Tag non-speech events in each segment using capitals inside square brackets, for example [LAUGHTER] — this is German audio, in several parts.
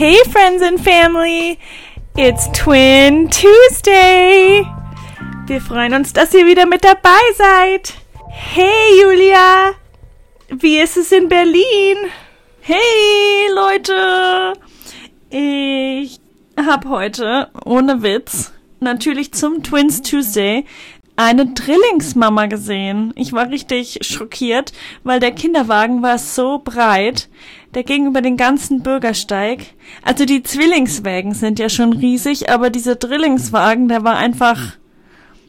Hey, friends and family! It's Twin Tuesday! Wir freuen uns, dass ihr wieder mit dabei seid. Hey, Julia! Wie ist es in Berlin? Hey, Leute! Ich habe heute, ohne Witz, natürlich zum Twins Tuesday eine Drillingsmama gesehen. Ich war richtig schockiert, weil der Kinderwagen war so breit. Der ging über den ganzen Bürgersteig. Also die Zwillingswägen sind ja schon riesig, aber dieser Drillingswagen, der war einfach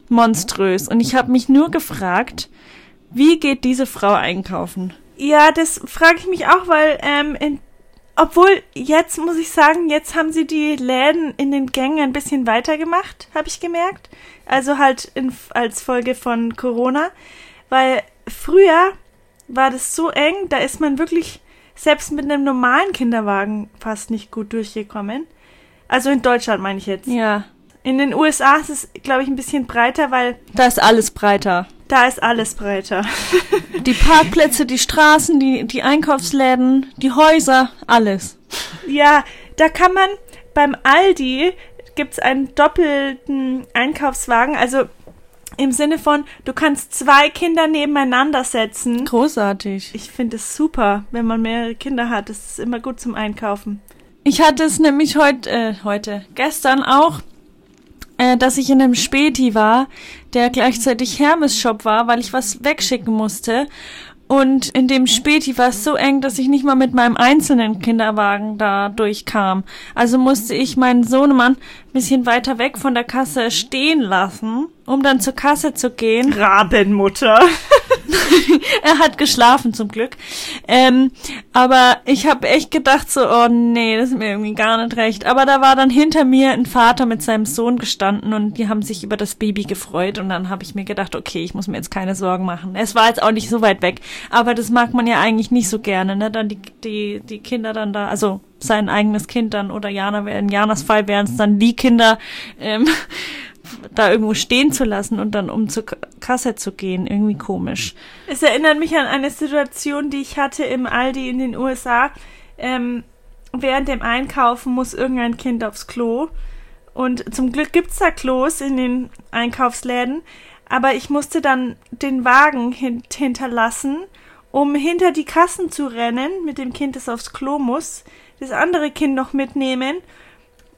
monströs. Und ich habe mich nur gefragt, wie geht diese Frau einkaufen? Ja, das frage ich mich auch, weil ähm, in obwohl, jetzt muss ich sagen, jetzt haben sie die Läden in den Gängen ein bisschen weiter gemacht, habe ich gemerkt. Also halt in, als Folge von Corona. Weil früher war das so eng, da ist man wirklich selbst mit einem normalen Kinderwagen fast nicht gut durchgekommen. Also in Deutschland meine ich jetzt. Ja. In den USA ist es, glaube ich, ein bisschen breiter, weil. Da ist alles breiter. Da ist alles breiter. [LAUGHS] die Parkplätze, die Straßen, die, die Einkaufsläden, die Häuser, alles. Ja, da kann man beim Aldi gibt's einen doppelten Einkaufswagen, also im Sinne von, du kannst zwei Kinder nebeneinander setzen. Großartig. Ich finde es super, wenn man mehrere Kinder hat. Das ist immer gut zum Einkaufen. Ich hatte es nämlich heute, äh, heute, gestern auch äh, dass ich in einem Späti war, der gleichzeitig Hermes-Shop war, weil ich was wegschicken musste. Und in dem Späti war es so eng, dass ich nicht mal mit meinem einzelnen Kinderwagen da durchkam. Also musste ich meinen Sohnemann ein bisschen weiter weg von der Kasse stehen lassen, um dann zur Kasse zu gehen. Rabenmutter. [LAUGHS] [LAUGHS] er hat geschlafen zum Glück. Ähm, aber ich habe echt gedacht so, oh nee, das ist mir irgendwie gar nicht recht. Aber da war dann hinter mir ein Vater mit seinem Sohn gestanden und die haben sich über das Baby gefreut und dann habe ich mir gedacht, okay, ich muss mir jetzt keine Sorgen machen. Es war jetzt auch nicht so weit weg, aber das mag man ja eigentlich nicht so gerne, ne? Dann die die die Kinder dann da, also sein eigenes Kind dann oder Jana, in Janas Fall wären es dann die Kinder. Ähm, da irgendwo stehen zu lassen und dann um zur Kasse zu gehen. Irgendwie komisch. Es erinnert mich an eine Situation, die ich hatte im Aldi in den USA. Ähm, während dem Einkaufen muss irgendein Kind aufs Klo. Und zum Glück gibt's da Klos in den Einkaufsläden. Aber ich musste dann den Wagen hint hinterlassen, um hinter die Kassen zu rennen mit dem Kind, das aufs Klo muss, das andere Kind noch mitnehmen,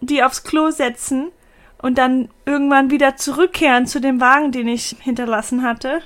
die aufs Klo setzen und dann irgendwann wieder zurückkehren zu dem Wagen, den ich hinterlassen hatte.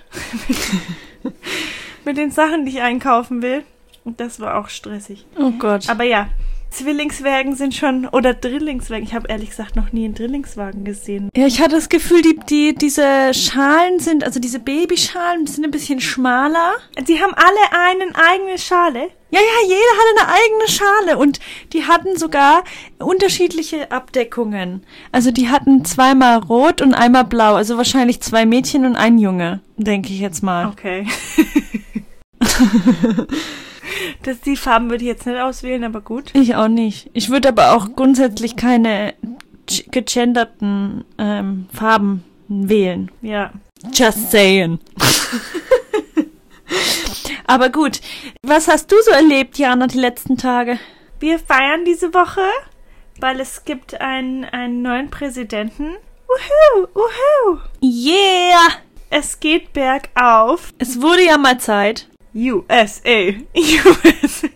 [LAUGHS] Mit den Sachen, die ich einkaufen will. Und das war auch stressig. Oh Gott. Aber ja, Zwillingswagen sind schon, oder Drillingswagen. Ich habe ehrlich gesagt noch nie einen Drillingswagen gesehen. Ja, ich hatte das Gefühl, die, die, diese Schalen sind, also diese Babyschalen sind ein bisschen schmaler. Die haben alle eine eigene Schale. Ja, ja, jeder hatte eine eigene Schale und die hatten sogar unterschiedliche Abdeckungen. Also die hatten zweimal rot und einmal blau, also wahrscheinlich zwei Mädchen und ein Junge, denke ich jetzt mal. Okay. [LAUGHS] [LAUGHS] das, die Farben würde ich jetzt nicht auswählen, aber gut. Ich auch nicht. Ich würde aber auch grundsätzlich keine gegenderten ähm, Farben wählen. Ja. Just saying. aber gut. Was hast du so erlebt, Jana, die letzten Tage? Wir feiern diese Woche, weil es gibt einen, einen neuen Präsidenten. Uhu, uhu. Yeah! Es geht bergauf. Es wurde ja mal Zeit. USA. USA.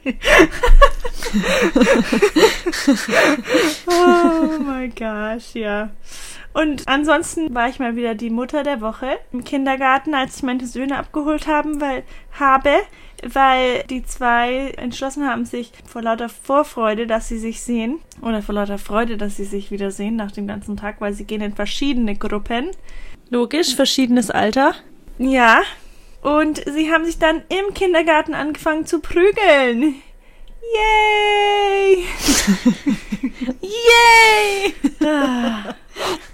[LAUGHS] oh my gosh, ja. Und ansonsten war ich mal wieder die Mutter der Woche im Kindergarten, als ich meine Söhne abgeholt haben, weil, habe, weil die zwei entschlossen haben, sich vor lauter Vorfreude, dass sie sich sehen, oder vor lauter Freude, dass sie sich wieder sehen nach dem ganzen Tag, weil sie gehen in verschiedene Gruppen. Logisch, verschiedenes Alter. Ja, und sie haben sich dann im Kindergarten angefangen zu prügeln. Yay! [LAUGHS] Yay! Ah.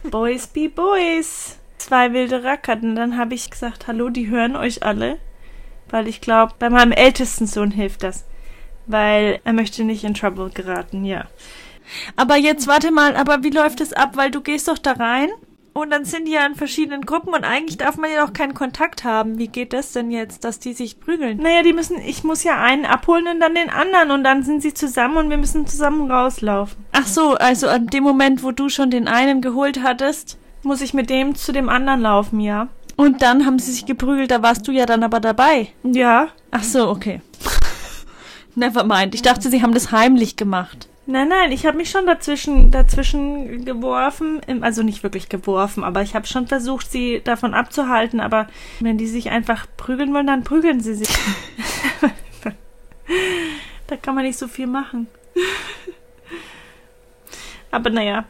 Boys be Boys. Zwei wilde Rackerten. Dann habe ich gesagt, hallo, die hören euch alle. Weil ich glaube, bei meinem ältesten Sohn hilft das. Weil er möchte nicht in Trouble geraten, ja. Aber jetzt warte mal, aber wie läuft es ab? Weil du gehst doch da rein Und dann sind die ja in verschiedenen Gruppen und eigentlich darf man ja doch keinen Kontakt haben. Wie geht das denn jetzt, dass die sich prügeln? Naja, die müssen, ich muss ja einen abholen und dann den anderen und dann sind sie zusammen und wir müssen zusammen rauslaufen. Ach so, also an dem Moment, wo du schon den einen geholt hattest. Muss ich mit dem zu dem anderen laufen, ja? Und dann haben sie sich geprügelt, da warst du ja dann aber dabei. Ja. Ach so, okay. [LAUGHS] Never mind. Ich dachte, sie haben das heimlich gemacht. Nein, nein, ich habe mich schon dazwischen, dazwischen geworfen. Also nicht wirklich geworfen, aber ich habe schon versucht, sie davon abzuhalten. Aber wenn die sich einfach prügeln wollen, dann prügeln sie sich. [LAUGHS] da kann man nicht so viel machen. aber naja,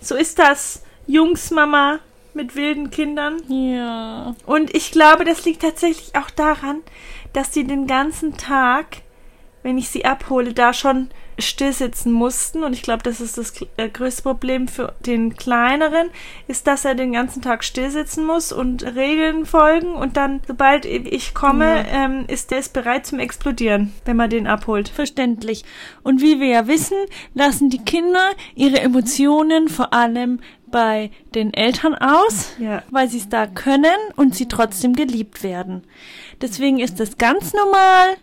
so ist das. Jungsmama mit wilden Kindern. Ja. Und ich glaube, das liegt tatsächlich auch daran, dass die den ganzen Tag, wenn ich sie abhole, da schon stillsitzen mussten. Und ich glaube, das ist das äh, größte Problem für den Kleineren, ist, dass er den ganzen Tag stillsitzen muss und Regeln folgen. Und dann, sobald ich komme, ähm, ist der bereit zum Explodieren, wenn man den abholt. Verständlich. Und wie wir ja wissen, lassen die Kinder ihre Emotionen vor allem bei den Eltern aus, Ja. weil sie es da können und sie trotzdem geliebt werden. Deswegen ist es ganz normal,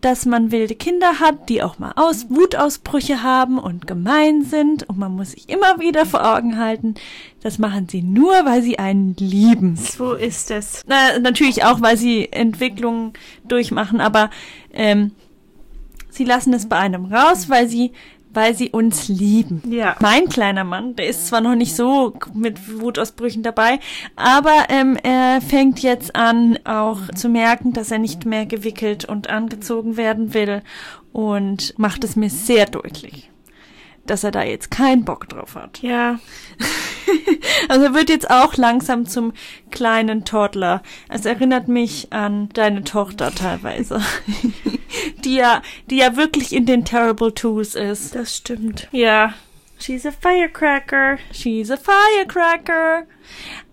dass man wilde Kinder hat, die auch mal aus Wutausbrüche haben und gemein sind und man muss sich immer wieder vor Augen halten, das machen sie nur, weil sie einen lieben. So ist es. Na, natürlich auch, weil sie Entwicklungen durchmachen, aber ähm, sie lassen es bei einem raus, weil sie, weil sie uns lieben. Ja. Mein kleiner Mann, der ist zwar noch nicht so mit Wutausbrüchen dabei, aber ähm, er fängt jetzt an, auch zu merken, dass er nicht mehr gewickelt und angezogen werden will und macht es mir sehr deutlich, dass er da jetzt keinen Bock drauf hat. Ja. [LAUGHS] Also er wird jetzt auch langsam zum kleinen Toddler. Es erinnert mich an deine Tochter teilweise. [LAUGHS] die ja, die ja wirklich in den Terrible Twos ist. Das stimmt. Ja. She's a firecracker. She's a firecracker.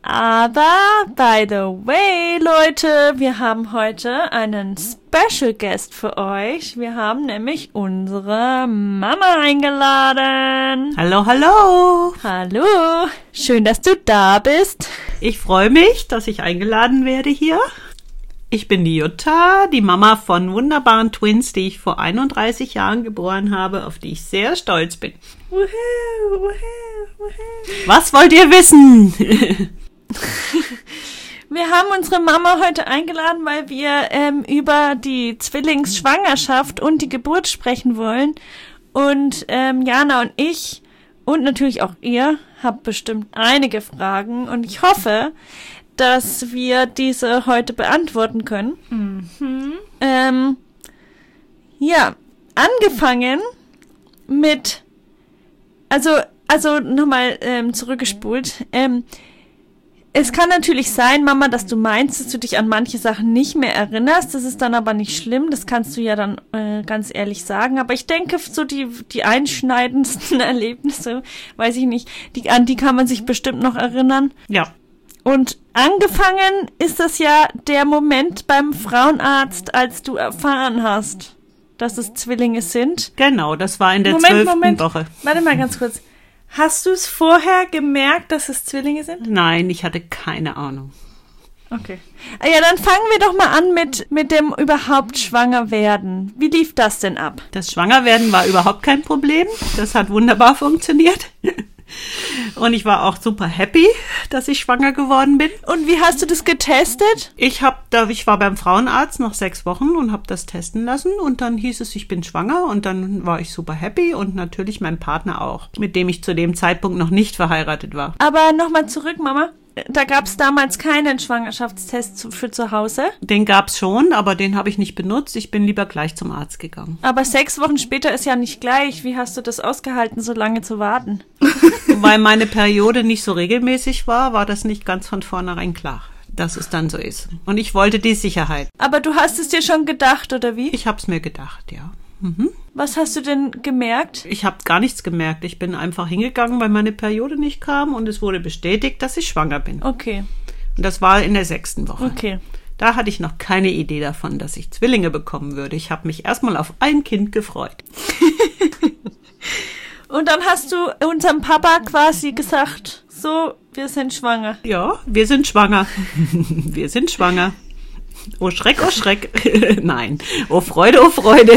Aber, by the way, Leute, wir haben heute einen Special Guest für euch. Wir haben nämlich unsere Mama eingeladen. Hallo, hallo. Hallo, schön, dass du da bist. Ich freue mich, dass ich eingeladen werde hier. Ich bin die Jutta, die Mama von wunderbaren Twins, die ich vor 31 Jahren geboren habe, auf die ich sehr stolz bin. Was wollt ihr wissen? [LAUGHS] Wir haben unsere Mama heute eingeladen, weil wir ähm, über die Zwillingsschwangerschaft und die Geburt sprechen wollen. Und ähm, Jana und ich und natürlich auch ihr habt bestimmt einige Fragen und ich hoffe, dass wir diese heute beantworten können. Ähm, ja, angefangen mit, also, also nochmal ähm, zurückgespult. Ähm, es kann natürlich sein, Mama, dass du meinst, dass du dich an manche Sachen nicht mehr erinnerst. Das ist dann aber nicht schlimm. Das kannst du ja dann äh, ganz ehrlich sagen. Aber ich denke, so die, die einschneidendsten [LAUGHS] Erlebnisse, weiß ich nicht, die, an die kann man sich bestimmt noch erinnern. ja, Und angefangen ist das ja der Moment beim Frauenarzt, als du erfahren hast, dass es Zwillinge sind. genau, das war in der Moment, zwölften Moment. Woche. Warte mal ganz kurz. Hast du es vorher gemerkt, dass es Zwillinge sind? Nein, ich hatte keine Ahnung. Okay. Ah Ja, dann fangen wir doch mal an mit, mit dem überhaupt schwanger werden. Wie lief das denn ab? Das Schwangerwerden war überhaupt kein Problem. Das hat wunderbar funktioniert. [LAUGHS] Und ich war auch super happy, dass ich schwanger geworden bin. Und wie hast du das getestet? Ich hab da, ich war beim Frauenarzt nach sechs Wochen und habe das testen lassen und dann hieß es, ich bin schwanger und dann war ich super happy und natürlich mein Partner auch, mit dem ich zu dem Zeitpunkt noch nicht verheiratet war. Aber nochmal zurück, Mama. Da gab es damals keinen Schwangerschaftstest für zu Hause. Den gab's schon, aber den habe ich nicht benutzt. Ich bin lieber gleich zum Arzt gegangen. Aber sechs Wochen später ist ja nicht gleich. Wie hast du das ausgehalten, so lange zu warten? [LAUGHS] Weil meine Periode nicht so regelmäßig war, war das nicht ganz von vornherein klar, dass es dann so ist. Und ich wollte die Sicherheit. Aber du hast es dir schon gedacht, oder wie? Ich hab's mir gedacht, ja. Mhm. Was hast du denn gemerkt? Ich habe gar nichts gemerkt. Ich bin einfach hingegangen, weil meine Periode nicht kam und es wurde bestätigt, dass ich schwanger bin. Okay, Und das war in der sechsten Woche. okay. Da hatte ich noch keine Idee davon, dass ich Zwillinge bekommen würde. Ich habe mich erstmal auf ein Kind gefreut. [LAUGHS] Und dann hast du unserem Papa quasi gesagt, so, wir sind schwanger. Ja, wir sind schwanger. [LAUGHS] wir sind schwanger. Oh Schreck, oh Schreck. [LAUGHS] Nein. Oh Freude, oh Freude.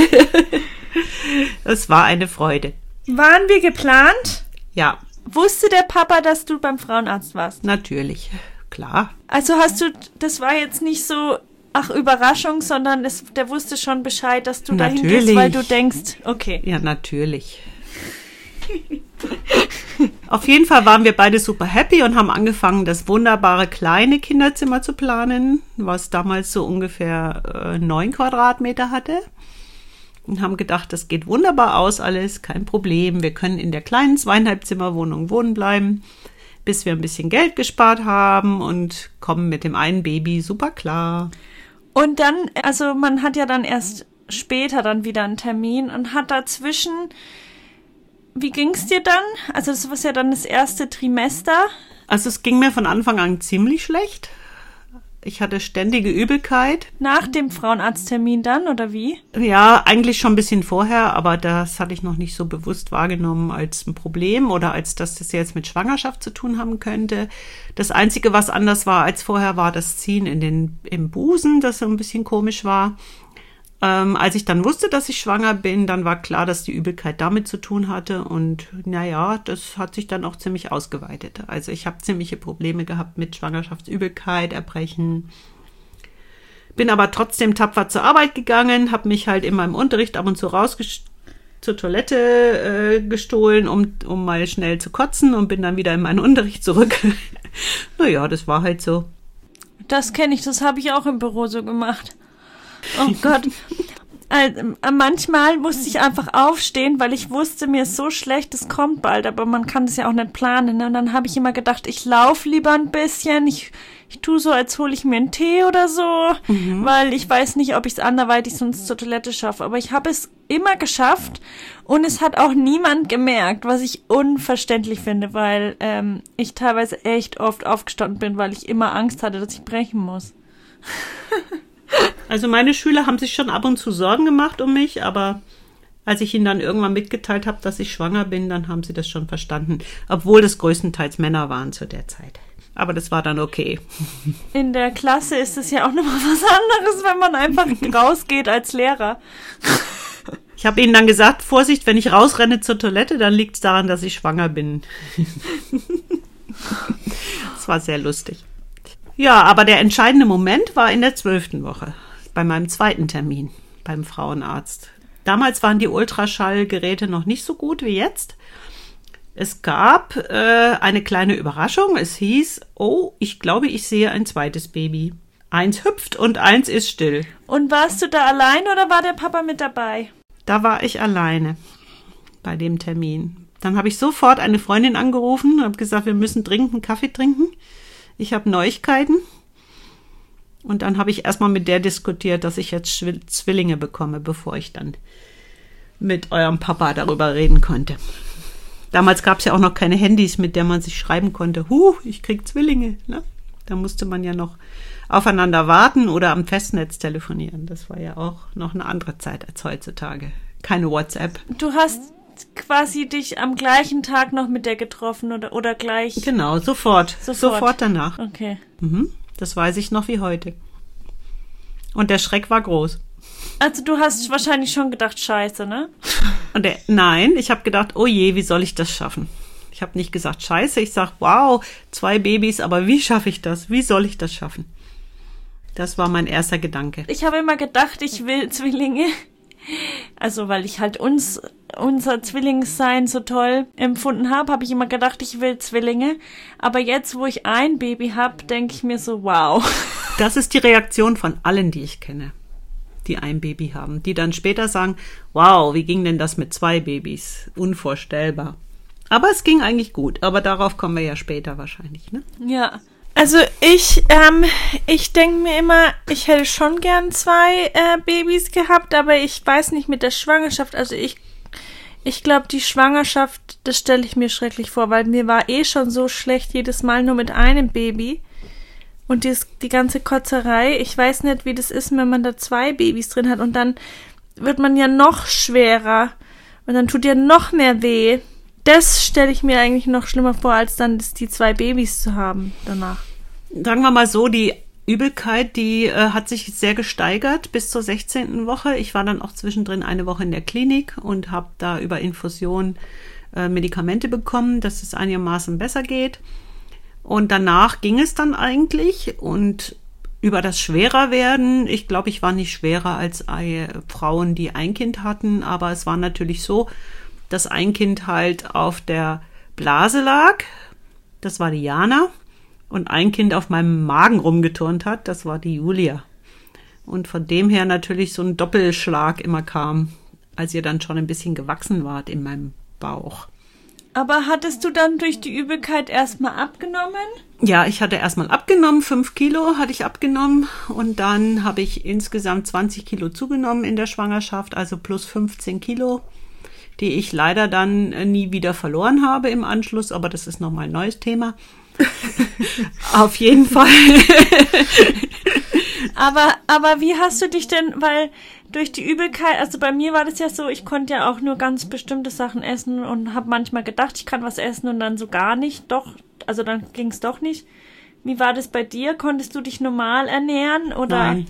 [LAUGHS] es war eine Freude. Waren wir geplant? Ja, Wusste der Papa, dass du beim Frauenarzt warst? natürlich. Klar. Also hast du, das war jetzt nicht so, ach, Überraschung, sondern es, der wusste schon Bescheid, dass du dahin gehst, Natürlich. weil du denkst, okay. Ja, natürlich. Auf jeden Fall waren wir beide super happy und haben angefangen, das wunderbare kleine Kinderzimmer zu planen, was damals so ungefähr äh, neun Quadratmeter hatte. Und haben gedacht, das geht wunderbar aus alles, kein Problem. Wir können in der kleinen zweieinhalb Zimmerwohnung wohnen bleiben, bis wir ein bisschen Geld gespart haben und kommen mit dem einen Baby super klar. Und dann, also man hat ja dann erst später dann wieder einen Termin und hat dazwischen, wie ging's dir dann? Also das war ja dann das erste Trimester. Also es ging mir von Anfang an ziemlich schlecht. Ich hatte ständige Übelkeit. Nach dem Frauenarzttermin dann, oder wie? Ja, eigentlich schon ein bisschen vorher, aber das hatte ich noch nicht so bewusst wahrgenommen als ein Problem oder als dass das jetzt mit Schwangerschaft zu tun haben könnte. Das Einzige, was anders war als vorher, war das Ziehen in den, im Busen, das so ein bisschen komisch war. Ähm, als ich dann wusste, dass ich schwanger bin, dann war klar, dass die Übelkeit damit zu tun hatte. Und naja, das hat sich dann auch ziemlich ausgeweitet. Also ich habe ziemliche Probleme gehabt mit Schwangerschaftsübelkeit, Erbrechen. Bin aber trotzdem tapfer zur Arbeit gegangen, habe mich halt in meinem Unterricht ab und zu raus zur Toilette äh, gestohlen, um, um mal schnell zu kotzen und bin dann wieder in meinen [LAUGHS] Unterricht zurück. [LAUGHS] naja, das war halt so. Das kenne ich, das habe ich auch im Büro so gemacht. Oh [LAUGHS] Gott. Also, manchmal musste ich einfach aufstehen, weil ich wusste, mir ist so schlecht, es kommt bald, aber man kann das ja auch nicht planen. Ne? Und dann habe ich immer gedacht, ich laufe lieber ein bisschen, ich, ich tue so, als hole ich mir einen Tee oder so, weil ich weiß nicht, ob ich es anderweitig sonst zur Toilette schaffe. Aber ich habe es immer geschafft und es hat auch niemand gemerkt, was ich unverständlich finde, weil ähm, ich teilweise echt oft aufgestanden bin, weil ich immer Angst hatte, dass ich brechen muss. [LAUGHS] Also meine Schüler haben sich schon ab und zu Sorgen gemacht um mich, aber als ich ihnen dann irgendwann mitgeteilt habe, dass ich schwanger bin, dann haben sie das schon verstanden, obwohl das größtenteils Männer waren zu der Zeit. Aber das war dann okay. [LAUGHS] In der Klasse ist es ja auch nochmal was anderes, wenn man einfach [LAUGHS] rausgeht als Lehrer. Ich habe ihnen dann gesagt, Vorsicht, wenn ich rausrenne zur Toilette, dann liegt es daran, dass ich schwanger bin. [LAUGHS] Das war sehr lustig. Ja, aber der entscheidende Moment war in der zwölften Woche, bei meinem zweiten Termin beim Frauenarzt. Damals waren die Ultraschallgeräte noch nicht so gut wie jetzt. Es gab äh, eine kleine Überraschung. Es hieß, oh, ich glaube, ich sehe ein zweites Baby. Eins hüpft und eins ist still. Und warst du da allein oder war der Papa mit dabei? Da war ich alleine bei dem Termin. Dann habe ich sofort eine Freundin angerufen und habe gesagt, wir müssen dringend einen Kaffee trinken. Ich habe Neuigkeiten. Und dann habe ich erstmal mit der diskutiert, dass ich jetzt Zwillinge bekomme, bevor ich dann mit eurem Papa darüber reden konnte. Damals gab es ja auch noch keine Handys, mit der man sich schreiben konnte, huh, ich krieg Zwillinge. Ne? Da musste man ja noch aufeinander warten oder am Festnetz telefonieren. Das war ja auch noch eine andere Zeit als heutzutage. Keine WhatsApp. Du hast quasi dich am gleichen Tag noch mit der getroffen oder, oder gleich. Genau, sofort. Sofort. Sofort, danach. Okay. Mhm. Das weiß ich noch wie heute. Und der Schreck war groß. Also du hast wahrscheinlich schon gedacht, scheiße, ne? Und der, nein, ich habe gedacht, oh je, wie soll ich das schaffen? Ich habe nicht gesagt, scheiße, ich sag, wow, zwei Babys, aber wie schaffe ich das? Wie soll ich das schaffen? Das war mein erster Gedanke. Ich habe immer gedacht, ich will Zwillinge. Also, weil ich halt uns, unser Zwillingssein so toll empfunden habe, habe ich immer gedacht, ich will Zwillinge. Aber jetzt, wo ich ein Baby habe, denke ich mir so, wow. [LAUGHS] Das ist die Reaktion von allen, die ich kenne, die ein Baby haben, die dann später sagen, wow, wie ging denn das mit zwei Babys? Unvorstellbar. Aber es ging eigentlich gut, aber darauf kommen wir ja später wahrscheinlich, ne? Ja. Also ich, ähm, ich denke mir immer, ich hätte schon gern zwei äh, Babys gehabt, aber ich weiß nicht mit der Schwangerschaft. Also ich, ich glaube, die Schwangerschaft, das stelle ich mir schrecklich vor, weil mir war eh schon so schlecht jedes Mal nur mit einem Baby. Und dies, die ganze Kotzerei, ich weiß nicht, wie das ist, wenn man da zwei Babys drin hat und dann wird man ja noch schwerer und dann tut ja noch mehr weh. das stelle ich mir eigentlich noch schlimmer vor, als dann die zwei Babys zu haben danach. Sagen wir mal so, die Übelkeit, die äh, hat sich sehr gesteigert bis zur 16. Woche. Ich war dann auch zwischendrin eine Woche in der Klinik und habe da über Infusion äh, Medikamente bekommen, dass es einigermaßen besser geht. Und danach ging es dann eigentlich und über das Schwererwerden, ich glaube, ich war nicht schwerer als Frauen, die ein Kind hatten, aber es war natürlich so, dass ein Kind halt auf der Blase lag, das war die Jana, und ein Kind auf meinem Magen rumgeturnt hat, das war die Julia. Und von dem her natürlich so ein Doppelschlag immer kam, als ihr dann schon ein bisschen gewachsen wart in meinem Bauch. Aber hattest du dann durch die Übelkeit erstmal abgenommen? Ja, ich hatte erstmal abgenommen, fünf Kilo hatte ich abgenommen und dann habe ich insgesamt 20 Kilo zugenommen in der Schwangerschaft, also plus 15 Kilo, die ich leider dann nie wieder verloren habe im Anschluss, aber das ist nochmal ein neues Thema. [LAUGHS] Auf jeden Fall. [LAUGHS] aber, aber wie hast du dich denn, weil durch die Übelkeit, also bei mir war das ja so, ich konnte ja auch nur ganz bestimmte Sachen essen und habe manchmal gedacht, ich kann was essen und dann so gar nicht. Doch, also dann ging es doch nicht. Wie war das bei dir? Konntest du dich normal ernähren oder? Nein.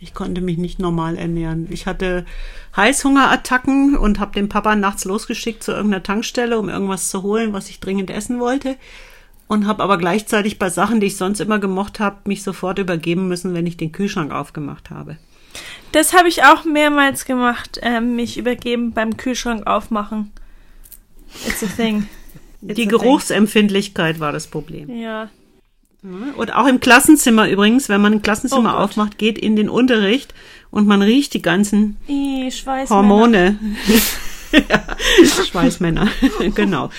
Ich konnte mich nicht normal ernähren. Ich hatte Heißhungerattacken und habe den Papa nachts losgeschickt zu irgendeiner Tankstelle, um irgendwas zu holen, was ich dringend essen wollte und habe aber gleichzeitig bei Sachen, die ich sonst immer gemocht habe, mich sofort übergeben müssen, wenn ich den Kühlschrank aufgemacht habe. Das habe ich auch mehrmals gemacht, äh, mich übergeben beim Kühlschrank aufmachen. It's a thing. [LAUGHS] It's die a Geruchsempfindlichkeit thing. war das Problem. Ja. Und auch im Klassenzimmer übrigens, wenn man ein Klassenzimmer oh aufmacht, geht in den Unterricht und man riecht die ganzen I, Hormone. [LAUGHS] ja, Schweißmänner, [LAUGHS] genau.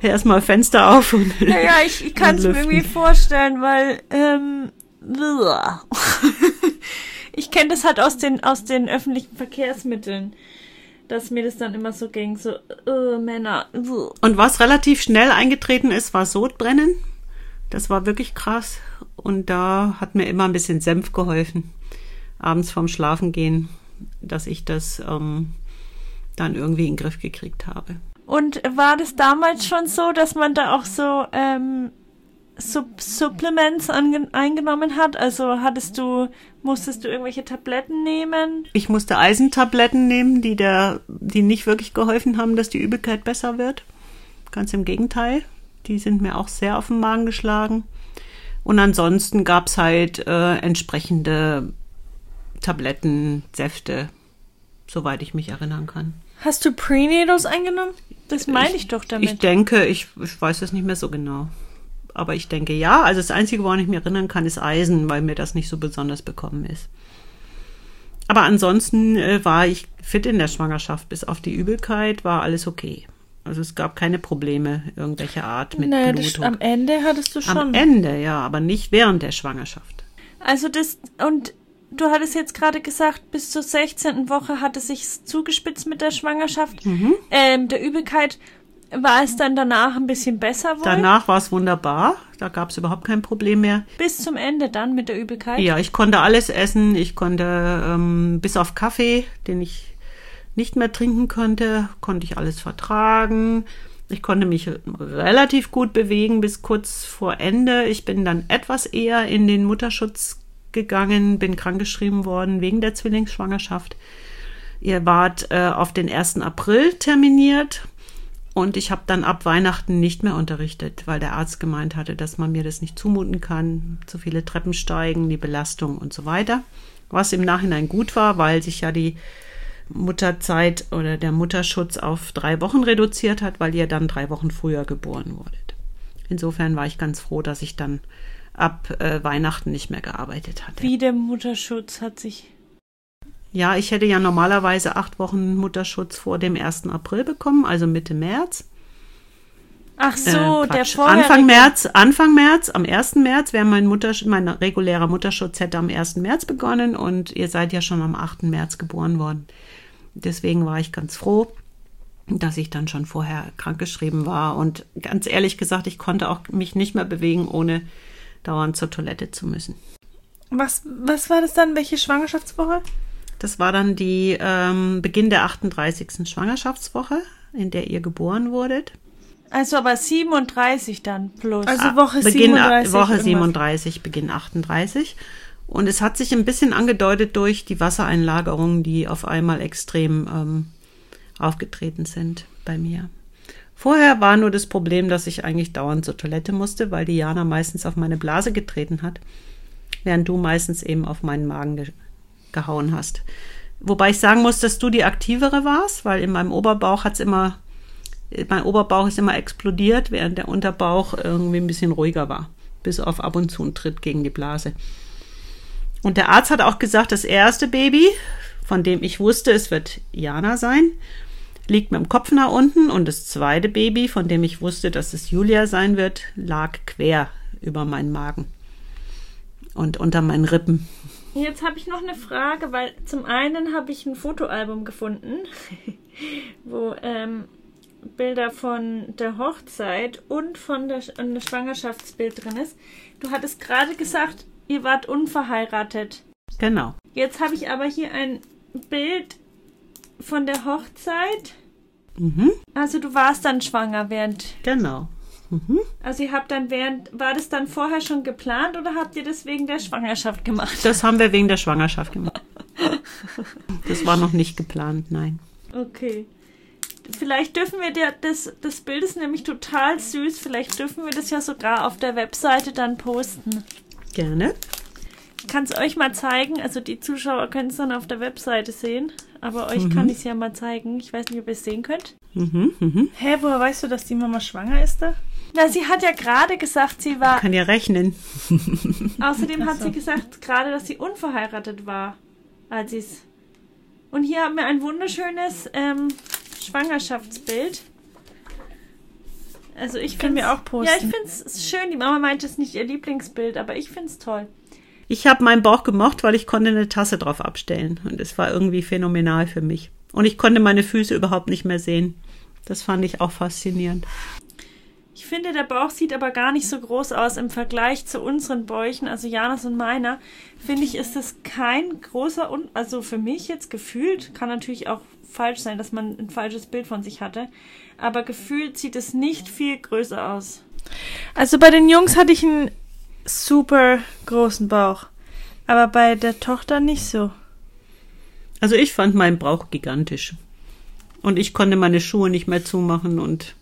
Erstmal Fenster auf und. Naja, ich, ich kann es mir irgendwie vorstellen, weil ähm, ich kenne das halt aus den aus den öffentlichen Verkehrsmitteln, dass mir das dann immer so ging, so äh, Männer. Und was relativ schnell eingetreten ist, war Sodbrennen. Das war wirklich krass. Und da hat mir immer ein bisschen Senf geholfen, abends vorm Schlafengehen, dass ich das ähm, dann irgendwie in den Griff gekriegt habe. Und war das damals schon so, dass man da auch so ähm, Sub Supplements eingenommen hat? Also hattest du, musstest du irgendwelche Tabletten nehmen? Ich musste Eisentabletten nehmen, die der, die nicht wirklich geholfen haben, dass die Übelkeit besser wird. Ganz im Gegenteil. Die sind mir auch sehr auf den Magen geschlagen. Und ansonsten gab's halt äh, entsprechende Tabletten, Säfte, soweit ich mich erinnern kann. Hast du Prenatals eingenommen? Das meine ich, ich, doch damit. Ich denke, ich, ich weiß es nicht mehr so genau. Aber ich denke ja. Also das Einzige, woran ich mich erinnern kann, ist Eisen, weil mir das nicht so besonders bekommen ist. Aber ansonsten äh, war ich fit in der Schwangerschaft. Bis auf die Übelkeit war alles okay. Also es gab keine Probleme irgendwelcher Art mit naja, Blutung. am Ende hattest du schon. Am Ende, ja, aber nicht während der Schwangerschaft. Also das, und du hattest jetzt gerade gesagt, bis zur 16. Woche hat es sich zugespitzt mit der Schwangerschaft, mhm. ähm, der Übelkeit. War es dann danach ein bisschen besser wohl? Danach war es wunderbar. Da gab es überhaupt kein Problem mehr. Bis zum Ende dann mit der Übelkeit? Ja, ich konnte alles essen. Ich konnte ähm, bis auf Kaffee, den ich nicht mehr trinken konnte, konnte ich alles vertragen. Ich konnte mich relativ gut bewegen bis kurz vor Ende. Ich bin dann etwas eher in den Mutterschutz gegangen, bin krankgeschrieben worden wegen der Zwillingsschwangerschaft. Ihr wart äh, auf den 1. April terminiert und ich habe dann ab Weihnachten nicht mehr unterrichtet, weil der Arzt gemeint hatte, dass man mir das nicht zumuten kann, zu viele Treppen steigen, die Belastung und so weiter. Was im Nachhinein gut war, weil sich ja die Mutterzeit oder der Mutterschutz auf drei Wochen reduziert hat, weil ihr dann drei Wochen früher geboren wurdet. Insofern war ich ganz froh, dass ich dann ab äh, Weihnachten nicht mehr gearbeitet hatte. Wie der Mutterschutz hat sich. Ja, ich hätte ja normalerweise acht Wochen Mutterschutz vor dem 1. April bekommen, also Mitte März. Ach so, äh, der vorherige. Anfang März, Anfang März, am 1. März wäre mein Mutter, mein regulärer Mutterschutz hätte am 1. März begonnen und ihr seid ja schon am 8. März geboren worden. Deswegen war ich ganz froh, dass ich dann schon vorher krankgeschrieben war und ganz ehrlich gesagt, ich konnte auch mich nicht mehr bewegen, ohne dauernd zur Toilette zu müssen. Was, was war das dann? Welche Schwangerschaftswoche? Das war dann die ähm, Beginn der 38. Schwangerschaftswoche, in der ihr geboren wurdet. Also aber 37 dann plus. Also Woche Beginn, 37. Woche irgendwas. 37, Beginn 38. Und es hat sich ein bisschen angedeutet durch die Wassereinlagerungen, die auf einmal extrem ähm, aufgetreten sind bei mir. Vorher war nur das Problem, dass ich eigentlich dauernd zur Toilette musste, weil Diana meistens auf meine Blase getreten hat, während du meistens eben auf meinen Magen ge gehauen hast. Wobei ich sagen muss, dass du die aktivere warst, weil in meinem Oberbauch hat's immer, mein Oberbauch ist immer explodiert, während der Unterbauch irgendwie ein bisschen ruhiger war, bis auf ab und zu einen Tritt gegen die Blase. Und der Arzt hat auch gesagt, das erste Baby, von dem ich wusste, es wird Jana sein, liegt mit dem Kopf nach unten und das zweite Baby, von dem ich wusste, dass es Julia sein wird, lag quer über meinen Magen und unter meinen Rippen. Jetzt habe ich noch eine Frage, weil zum einen habe ich ein Fotoalbum gefunden, [LAUGHS] wo ähm, Bilder von der Hochzeit und von der, und der Schwangerschaftsbild drin ist. Du hattest gerade gesagt, ihr wart unverheiratet. Genau. Jetzt habe ich aber hier ein Bild von der Hochzeit. Mhm, Also du warst dann schwanger während. genau. Also ihr habt dann während. War das dann vorher schon geplant oder habt ihr das wegen der Schwangerschaft gemacht? Das haben wir wegen der Schwangerschaft gemacht. Das war noch nicht geplant, nein. Okay. Vielleicht dürfen wir der, das, das Bild ist nämlich total süß. Vielleicht dürfen wir das ja sogar auf der Webseite dann posten. Gerne. Ich kann es euch mal zeigen. Also die Zuschauer können es dann auf der Webseite sehen. Aber euch kann ich es ja mal zeigen. Ich weiß nicht, ob ihr es sehen könnt. Mhm, mhm. Hä, woher weißt du, dass die Mama schwanger ist da? Na, sie hat ja gerade gesagt, sie war. Kann ja rechnen. [LAUGHS] Außerdem hat so. sie gesagt gerade, dass sie unverheiratet war, als sie es. Und hier haben wir ein wunderschönes ähm, Schwangerschaftsbild. Also ich finde wir auch posten. Ja, ich finde es schön. Die Mama meinte, es ist nicht ihr Lieblingsbild, aber ich finde es toll. Ich habe meinen Bauch gemocht, weil ich konnte eine Tasse drauf abstellen. Und es war irgendwie phänomenal für mich. Und ich konnte meine Füße überhaupt nicht mehr sehen. Das fand ich auch faszinierend. Ich finde, der Bauch sieht aber gar nicht so groß aus im Vergleich zu unseren Bäuchen, also Janas und meiner. Finde ich, ist das kein großer, Un also für mich jetzt gefühlt, kann natürlich auch falsch sein, dass man ein falsches Bild von sich hatte, aber gefühlt sieht es nicht viel größer aus. Also bei den Jungs hatte ich einen super großen Bauch. Aber bei der Tochter nicht so. Also ich fand meinen Bauch gigantisch. Und ich konnte meine Schuhe nicht mehr zumachen. Und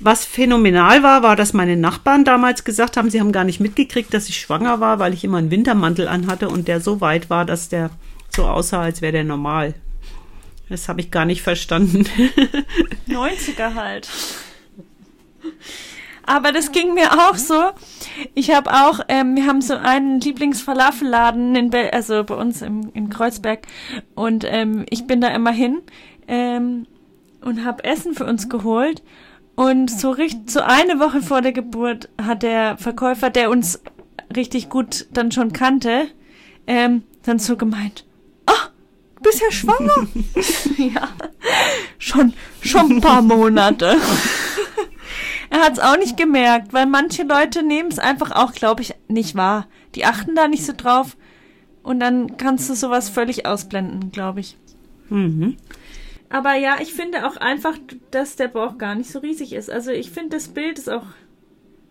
was phänomenal war, war, dass meine Nachbarn damals gesagt haben, sie haben gar nicht mitgekriegt, dass ich schwanger war, weil ich immer einen Wintermantel anhatte und der so weit war, dass der so aussah, als wäre der normal. Das habe ich gar nicht verstanden. [LAUGHS] 90er halt. Aber das ging mir auch so. Ich habe auch, ähm, wir haben so einen Lieblingsfalafelladen in Bel also bei uns im, in Kreuzberg und ähm, ich bin da immer hin ähm, und habe Essen für uns geholt und so richtig so eine Woche vor der Geburt hat der Verkäufer, der uns richtig gut dann schon kannte, ähm, dann so gemeint, ah, du bist ja schwanger. [LAUGHS] ja, schon schon ein paar Monate. Er hat es auch nicht gemerkt, weil manche Leute nehmen es einfach auch, glaube ich, nicht wahr. Die achten da nicht so drauf und dann kannst du sowas völlig ausblenden, glaube ich. mhm. Aber ja, ich finde auch einfach, dass der Bauch gar nicht so riesig ist. Also ich finde, das Bild ist auch,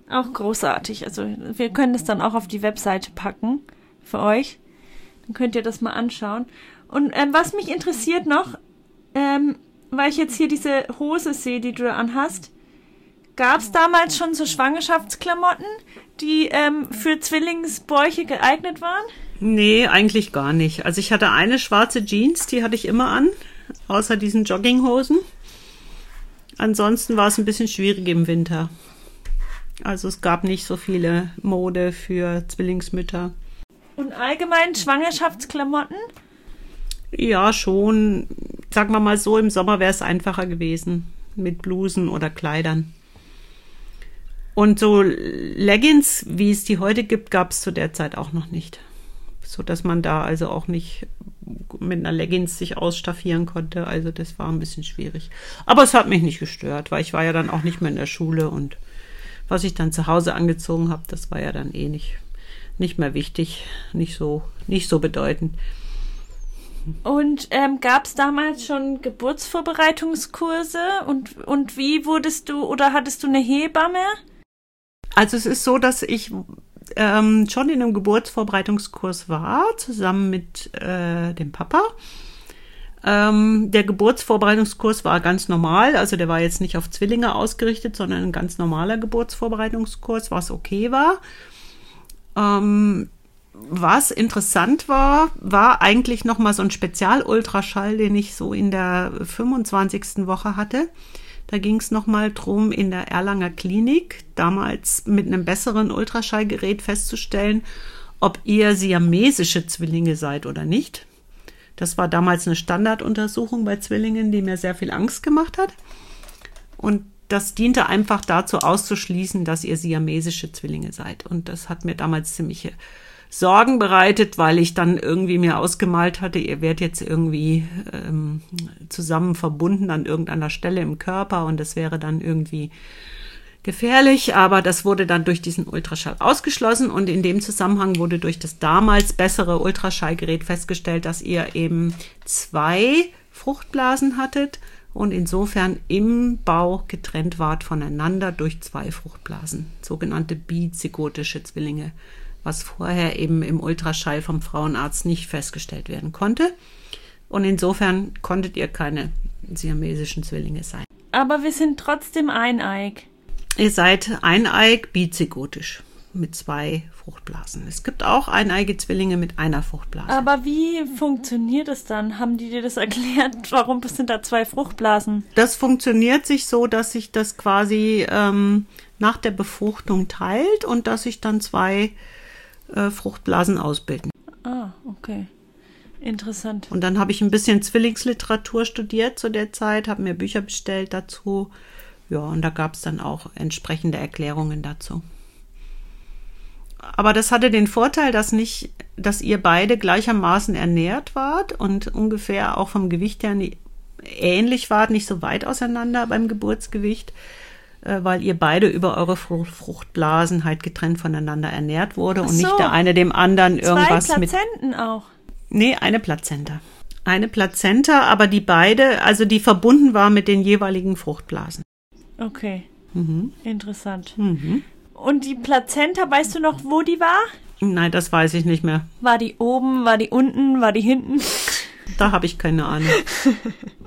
auch großartig. Also wir können es dann auch auf die Webseite packen für euch. Dann könnt ihr das mal anschauen. Und ähm, was mich interessiert noch, ähm, weil ich jetzt hier diese Hose sehe, die du anhast, gab es damals schon so Schwangerschaftsklamotten, die ähm, für Zwillingsbäuche geeignet waren? Nee, eigentlich gar nicht. Also ich hatte eine schwarze Jeans, die hatte ich immer an, außer diesen Jogginghosen. Ansonsten war es ein bisschen schwierig im Winter. Also es gab nicht so viele Mode für Zwillingsmütter. Und allgemein Schwangerschaftsklamotten? Ja, schon. Sagen wir mal so, im Sommer wäre es einfacher gewesen mit Blusen oder Kleidern. Und so Leggings, wie es die heute gibt, gab es zu der Zeit auch noch nicht. So dass man da also auch nicht mit einer Leggings sich ausstaffieren konnte. Also das war ein bisschen schwierig. Aber es hat mich nicht gestört, weil ich war ja dann auch nicht mehr in der Schule und was ich dann zu Hause angezogen habe, das war ja dann eh nicht, nicht mehr wichtig, nicht so, nicht so bedeutend. Und ähm, gab es damals schon Geburtsvorbereitungskurse und, und wie wurdest du oder hattest du eine Hebamme? Also es ist so, dass ich ähm, schon in einem Geburtsvorbereitungskurs war, zusammen mit äh, dem Papa. Ähm, der Geburtsvorbereitungskurs war ganz normal, also der war jetzt nicht auf Zwillinge ausgerichtet, sondern ein ganz normaler Geburtsvorbereitungskurs, was okay war. Ähm, was interessant war, war eigentlich nochmal so ein Spezialultraschall, den ich so in der 25. Woche hatte. Da ging es nochmal drum, in der Erlanger Klinik damals mit einem besseren Ultraschallgerät festzustellen, ob ihr siamesische Zwillinge seid oder nicht. Das war damals eine Standarduntersuchung bei Zwillingen, die mir sehr viel Angst gemacht hat. Und das diente einfach dazu auszuschließen, dass ihr siamesische Zwillinge seid. Und das hat mir damals ziemliche Sorgen bereitet, weil ich dann irgendwie mir ausgemalt hatte, ihr werdet jetzt irgendwie ähm, zusammen verbunden an irgendeiner Stelle im Körper und das wäre dann irgendwie gefährlich, aber das wurde dann durch diesen Ultraschall ausgeschlossen und in dem Zusammenhang wurde durch das damals bessere Ultraschallgerät festgestellt, dass ihr eben zwei Fruchtblasen hattet und insofern im Bauch getrennt wart voneinander durch zwei Fruchtblasen, sogenannte bizygotische Zwillinge was vorher eben im Ultraschall vom Frauenarzt nicht festgestellt werden konnte. Und insofern konntet ihr keine siamesischen Zwillinge sein. Aber wir sind trotzdem eineig. Ihr seid eineig bizygotisch mit zwei Fruchtblasen. Es gibt auch eineige Zwillinge mit einer Fruchtblase. Aber wie funktioniert es dann? Haben die dir das erklärt? Warum sind da zwei Fruchtblasen? Das funktioniert sich so, dass sich das quasi ähm, nach der Befruchtung teilt und dass sich dann zwei äh, Fruchtblasen ausbilden. Ah, okay. Interessant. Und dann habe ich ein bisschen Zwillingsliteratur studiert zu der Zeit, habe mir Bücher bestellt dazu. Ja, und da gab es dann auch entsprechende Erklärungen dazu. Aber das hatte den Vorteil, dass nicht, dass ihr beide gleichermaßen ernährt wart und ungefähr auch vom Gewicht her ähnlich wart, nicht so weit auseinander beim Geburtsgewicht. Äh, weil ihr beide über eure Fruchtblasen halt getrennt voneinander ernährt wurde so. und nicht der eine dem anderen irgendwas Zwei Plazenten mit. auch. Nee, eine Plazenta. Eine Plazenta, aber die beide, also die verbunden war mit den jeweiligen Fruchtblasen. Okay. Mhm. Interessant. Mhm. Und die Plazenta, weißt du noch, wo die war? Nein, das weiß ich nicht mehr. War die oben, war die unten, war die hinten? Da habe ich keine Ahnung. [LAUGHS]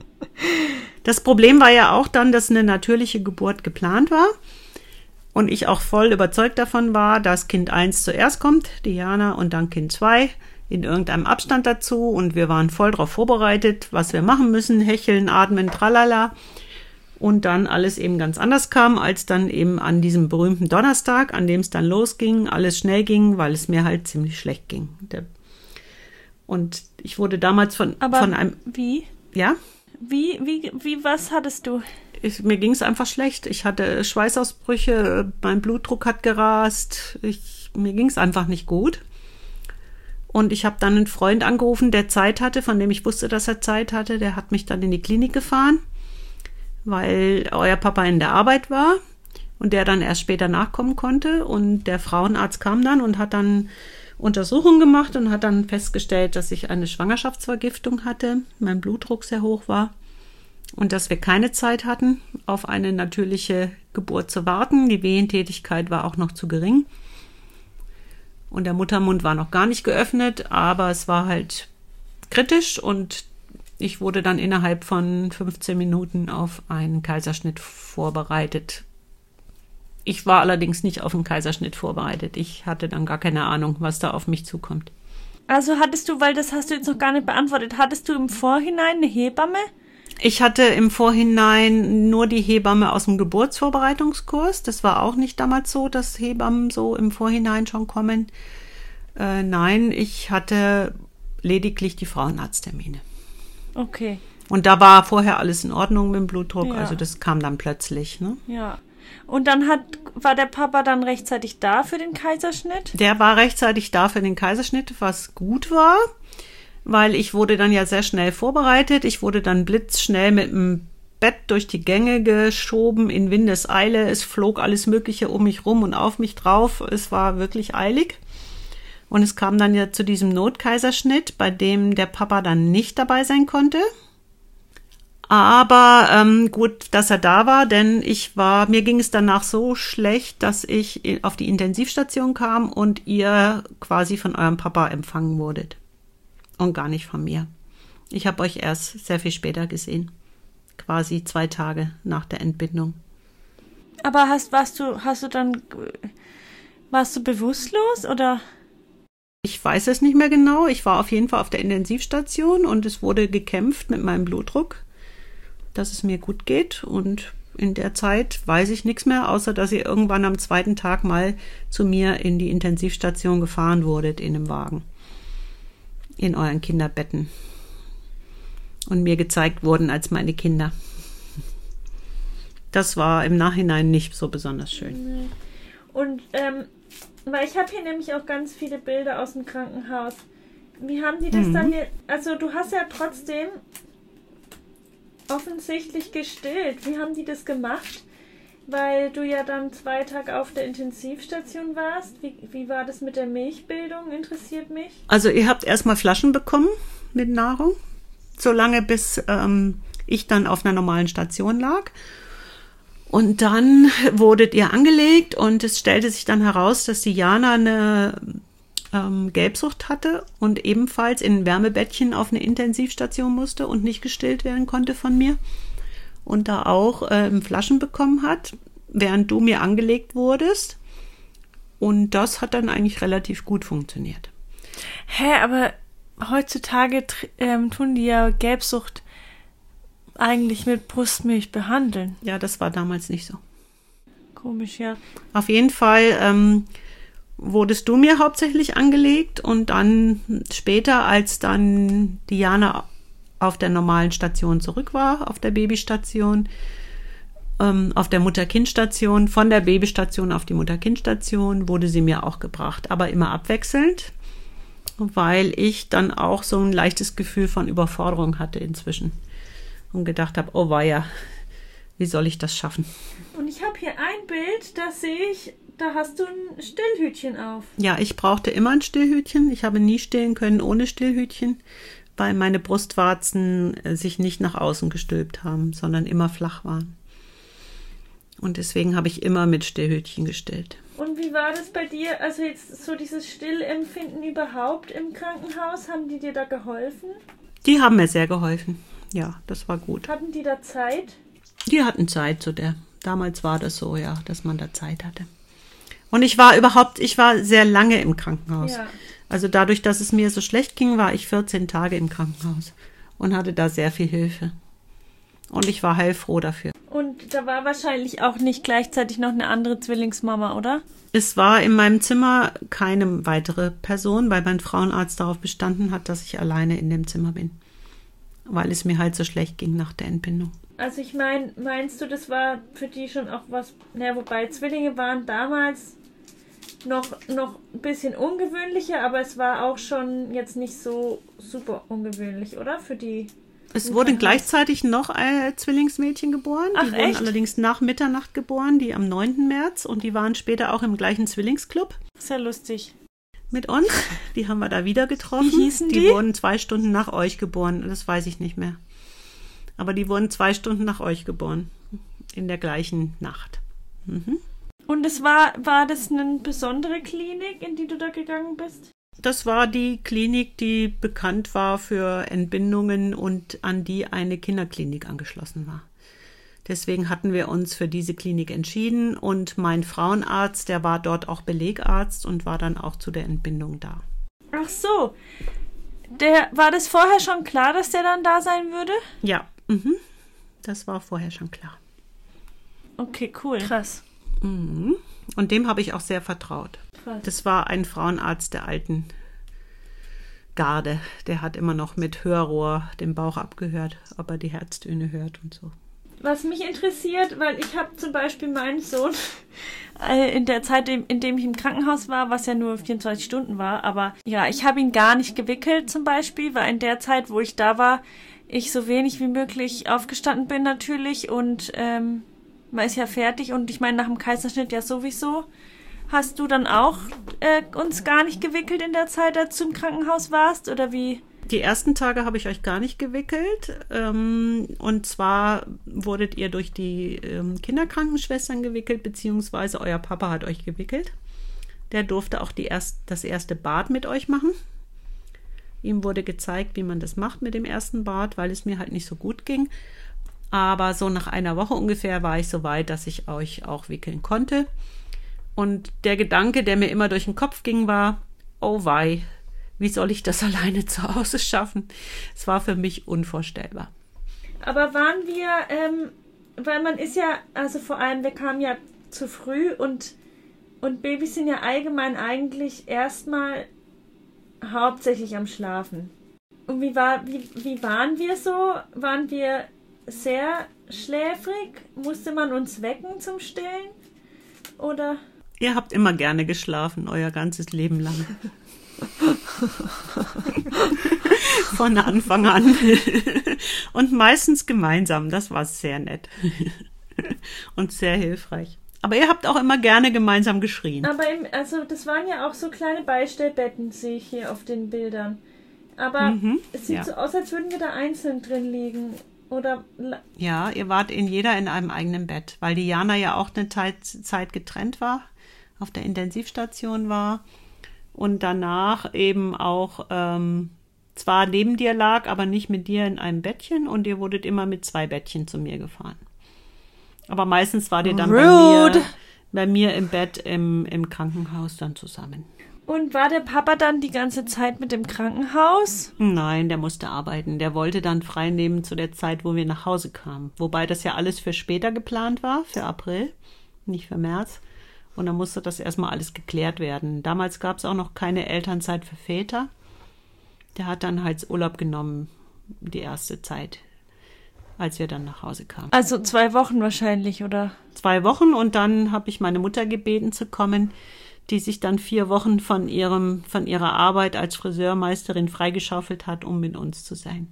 Das Problem war ja auch dann, dass eine natürliche Geburt geplant war und ich auch voll überzeugt davon war, dass Kind 1 zuerst kommt, Diana, und dann Kind 2 in irgendeinem Abstand dazu und wir waren voll darauf vorbereitet, was wir machen müssen, hecheln, atmen, tralala. Und dann alles eben ganz anders kam, als dann eben an diesem berühmten Donnerstag, an dem es dann losging, alles schnell ging, weil es mir halt ziemlich schlecht ging. und ich wurde damals von, Aber von einem. Wie? Ja? Wie, wie, wie, was hattest du? Ich, mir ging es einfach schlecht. Ich hatte Schweißausbrüche, mein Blutdruck hat gerast, ich, mir ging es einfach nicht gut. Und ich habe dann einen Freund angerufen, der Zeit hatte, von dem ich wusste, dass er Zeit hatte. Der hat mich dann in die Klinik gefahren, weil euer Papa in der Arbeit war und der dann erst später nachkommen konnte. Und der Frauenarzt kam dann und hat dann Untersuchung gemacht und hat dann festgestellt, dass ich eine Schwangerschaftsvergiftung hatte, mein Blutdruck sehr hoch war und dass wir keine Zeit hatten, auf eine natürliche Geburt zu warten. Die Wehentätigkeit war auch noch zu gering. Und der Muttermund war noch gar nicht geöffnet, aber es war halt kritisch und ich wurde dann innerhalb von 15 Minuten auf einen Kaiserschnitt vorbereitet, ich war allerdings nicht auf den Kaiserschnitt vorbereitet. Ich hatte dann gar keine Ahnung, was da auf mich zukommt. Also hattest du, weil das hast du jetzt noch gar nicht beantwortet, hattest du im Vorhinein eine Hebamme? Ich hatte im Vorhinein nur die Hebamme aus dem Geburtsvorbereitungskurs. Das war auch nicht damals so, dass Hebammen so im Vorhinein schon kommen. Äh, nein, ich hatte lediglich die Frauenarzttermine. Okay. Und da war vorher alles in Ordnung mit dem Blutdruck, ja. also das kam dann plötzlich. Ne? Ja. Und dann hat, war der Papa dann rechtzeitig da für den Kaiserschnitt? Der war rechtzeitig da für den Kaiserschnitt, was gut war, weil ich wurde dann ja sehr schnell vorbereitet. Ich wurde dann blitzschnell mit dem Bett durch die Gänge geschoben in Windeseile. Es flog alles Mögliche um mich rum und auf mich drauf. Es war wirklich eilig. Und es kam dann ja zu diesem Notkaiserschnitt, bei dem der Papa dann nicht dabei sein konnte. Aber ähm, gut, dass er da war, denn ich war, mir ging es danach so schlecht, dass ich auf die Intensivstation kam und ihr quasi von eurem Papa empfangen wurdet. Und gar nicht von mir. Ich habe euch erst sehr viel später gesehen. Quasi zwei Tage nach der Entbindung. Aber hast, warst du, hast du dann, warst du bewusstlos oder? Ich weiß es nicht mehr genau. Ich war auf jeden Fall auf der Intensivstation und es wurde gekämpft mit meinem Blutdruck dass es mir gut geht. Und in der Zeit weiß ich nichts mehr, außer dass ihr irgendwann am zweiten Tag mal zu mir in die Intensivstation gefahren wurdet in dem Wagen. In euren Kinderbetten. Und mir gezeigt wurden als meine Kinder. Das war im Nachhinein nicht so besonders schön. Und ähm, weil ich habe hier nämlich auch ganz viele Bilder aus dem Krankenhaus. Wie haben die das mhm. dann hier? Also du hast ja trotzdem offensichtlich gestillt. Wie haben die das gemacht? Weil du ja dann zwei Tage auf der Intensivstation warst. Wie, wie war das mit der Milchbildung? Interessiert mich. Also ihr habt erstmal Flaschen bekommen mit Nahrung, solange bis ähm, ich dann auf einer normalen Station lag. Und dann wurdet ihr angelegt und es stellte sich dann heraus, dass die Jana eine ähm, Gelbsucht hatte und ebenfalls in ein Wärmebettchen auf eine Intensivstation musste und nicht gestillt werden konnte von mir und da auch ähm, Flaschen bekommen hat, während du mir angelegt wurdest. Und das hat dann eigentlich relativ gut funktioniert. Hä, aber heutzutage ähm, tun die ja Gelbsucht eigentlich mit Brustmilch behandeln. Ja, das war damals nicht so. Komisch, ja. Auf jeden Fall ähm, wurdest du mir hauptsächlich angelegt und dann später, als dann Diana auf der normalen Station zurück war, auf der Babystation, ähm, auf der Mutter-Kind-Station, von der Babystation auf die Mutter-Kind-Station wurde sie mir auch gebracht, aber immer abwechselnd, weil ich dann auch so ein leichtes Gefühl von Überforderung hatte inzwischen und gedacht habe, oh weia, wie soll ich das schaffen? Und ich habe hier ein Bild, da sehe ich da hast du ein Stillhütchen auf. Ja, ich brauchte immer ein Stillhütchen. Ich habe nie stillen können ohne Stillhütchen, weil meine Brustwarzen äh, sich nicht nach außen gestülpt haben, sondern immer flach waren. Und deswegen habe ich immer mit Stillhütchen gestillt. Und wie war das bei dir? Also jetzt so dieses Stillempfinden überhaupt im Krankenhaus, haben die dir da geholfen? Die haben mir sehr geholfen. Ja, das war gut. Hatten die da Zeit? Die hatten Zeit zu der. Damals war das so, ja, dass man da Zeit hatte. Und ich war überhaupt, ich war sehr lange im Krankenhaus. Ja. Also dadurch, dass es mir so schlecht ging, war ich 14 Tage im Krankenhaus und hatte da sehr viel Hilfe. Und ich war heilfroh dafür. Und da war wahrscheinlich auch nicht gleichzeitig noch eine andere Zwillingsmama, oder? Es war in meinem Zimmer keine weitere Person, weil mein Frauenarzt darauf bestanden hat, dass ich alleine in dem Zimmer bin. Weil es mir halt so schlecht ging nach der Entbindung. Also ich meine, meinst du, das war für die schon auch was, naja, wobei Zwillinge waren damals noch, noch ein bisschen ungewöhnlicher, aber es war auch schon jetzt nicht so super ungewöhnlich, oder? Für die. Es wurden gleichzeitig noch äh, Zwillingsmädchen geboren. Ach, die wurden echt? allerdings nach Mitternacht geboren, die am 9. März und die waren später auch im gleichen Zwillingsclub. Sehr lustig. Mit uns. Die haben wir da wieder getroffen. Wie hießen die? Die wurden zwei Stunden nach euch geboren. Das weiß ich nicht mehr. Aber die wurden zwei Stunden nach euch geboren. In der gleichen Nacht. Mhm. Und es war, war das eine besondere Klinik, in die du da gegangen bist? Das war die Klinik, die bekannt war für Entbindungen und an die eine Kinderklinik angeschlossen war. Deswegen hatten wir uns für diese Klinik entschieden und mein Frauenarzt, der war dort auch Belegarzt und war dann auch zu der Entbindung da. Ach so. Der, war das vorher schon klar, dass der dann da sein würde? Ja, mhm. das war vorher schon klar. Okay, cool. Krass. Mhm. Und dem habe ich auch sehr vertraut. Krass. Das war ein Frauenarzt der alten Garde. Der hat immer noch mit Hörrohr den Bauch abgehört, ob er die Herztöne hört und so. Was mich interessiert, weil ich habe zum Beispiel meinen Sohn [LAUGHS] äh, in der Zeit, in dem ich im Krankenhaus war, was ja nur 24 Stunden war, aber ja, ich habe ihn gar nicht gewickelt zum Beispiel, weil in der Zeit, wo ich da war, ich so wenig wie möglich aufgestanden bin natürlich und ähm, man ist ja fertig und ich meine nach dem Kaiserschnitt ja sowieso. Hast du dann auch äh, uns gar nicht gewickelt in der Zeit, als du im Krankenhaus warst? Oder wie? Die ersten Tage habe ich euch gar nicht gewickelt. Ähm, und zwar wurdet ihr durch die ähm, Kinderkrankenschwestern gewickelt, beziehungsweise euer Papa hat euch gewickelt. Der durfte auch erst, das erste Bad mit euch machen. Ihm wurde gezeigt, wie man das macht mit dem ersten Bad, weil es mir halt nicht so gut ging. Aber so nach einer Woche ungefähr war ich so weit, dass ich euch auch wickeln konnte. Und der Gedanke, der mir immer durch den Kopf ging, war, oh wei, wie soll ich das [LAUGHS] alleine zu Hause schaffen? Es war für mich unvorstellbar. Aber waren wir, ähm, weil man ist ja, also vor allem, wir kamen ja zu früh und, und Babys sind ja allgemein eigentlich erstmal hauptsächlich am Schlafen. Und wie, war, wie, wie waren wir so? Waren wir sehr schläfrig? Musste man uns wecken zum Stillen? Oder? Ihr habt immer gerne geschlafen, euer ganzes Leben lang. Von Anfang an. Und meistens gemeinsam. Das war sehr nett. Und sehr hilfreich. Aber ihr habt auch immer gerne gemeinsam geschrien. Aber im, also das waren ja auch so kleine Beistellbetten, sehe ich hier auf den Bildern. Aber Mhm, es sieht ja. so aus, als würden wir da einzeln drin liegen. Oder Ja, ihr wart in jeder in einem eigenen Bett, weil die Jana ja auch eine Zeit, getrennt war, auf der Intensivstation war und danach eben auch ähm, zwar neben dir lag, aber nicht mit dir in einem Bettchen und ihr wurdet immer mit zwei Bettchen zu mir gefahren. Aber meistens wart ihr dann bei mir, bei mir im Bett im, im Krankenhaus dann zusammen. Und war der Papa dann die ganze Zeit mit dem Krankenhaus? Nein, der musste arbeiten. Der wollte dann frei nehmen zu der Zeit, wo wir nach Hause kamen. Wobei das ja alles für später geplant war, für April, nicht für März. Und dann musste das erstmal alles geklärt werden. Damals gab es auch noch keine Elternzeit für Väter. Der hat dann halt Urlaub genommen, die erste Zeit, als wir dann nach Hause kamen. Also zwei Wochen wahrscheinlich, oder? Zwei Wochen und dann habe ich meine Mutter gebeten zu kommen, die sich dann vier Wochen von ihrem, von ihrer Arbeit als Friseurmeisterin freigeschaufelt hat, um mit uns zu sein.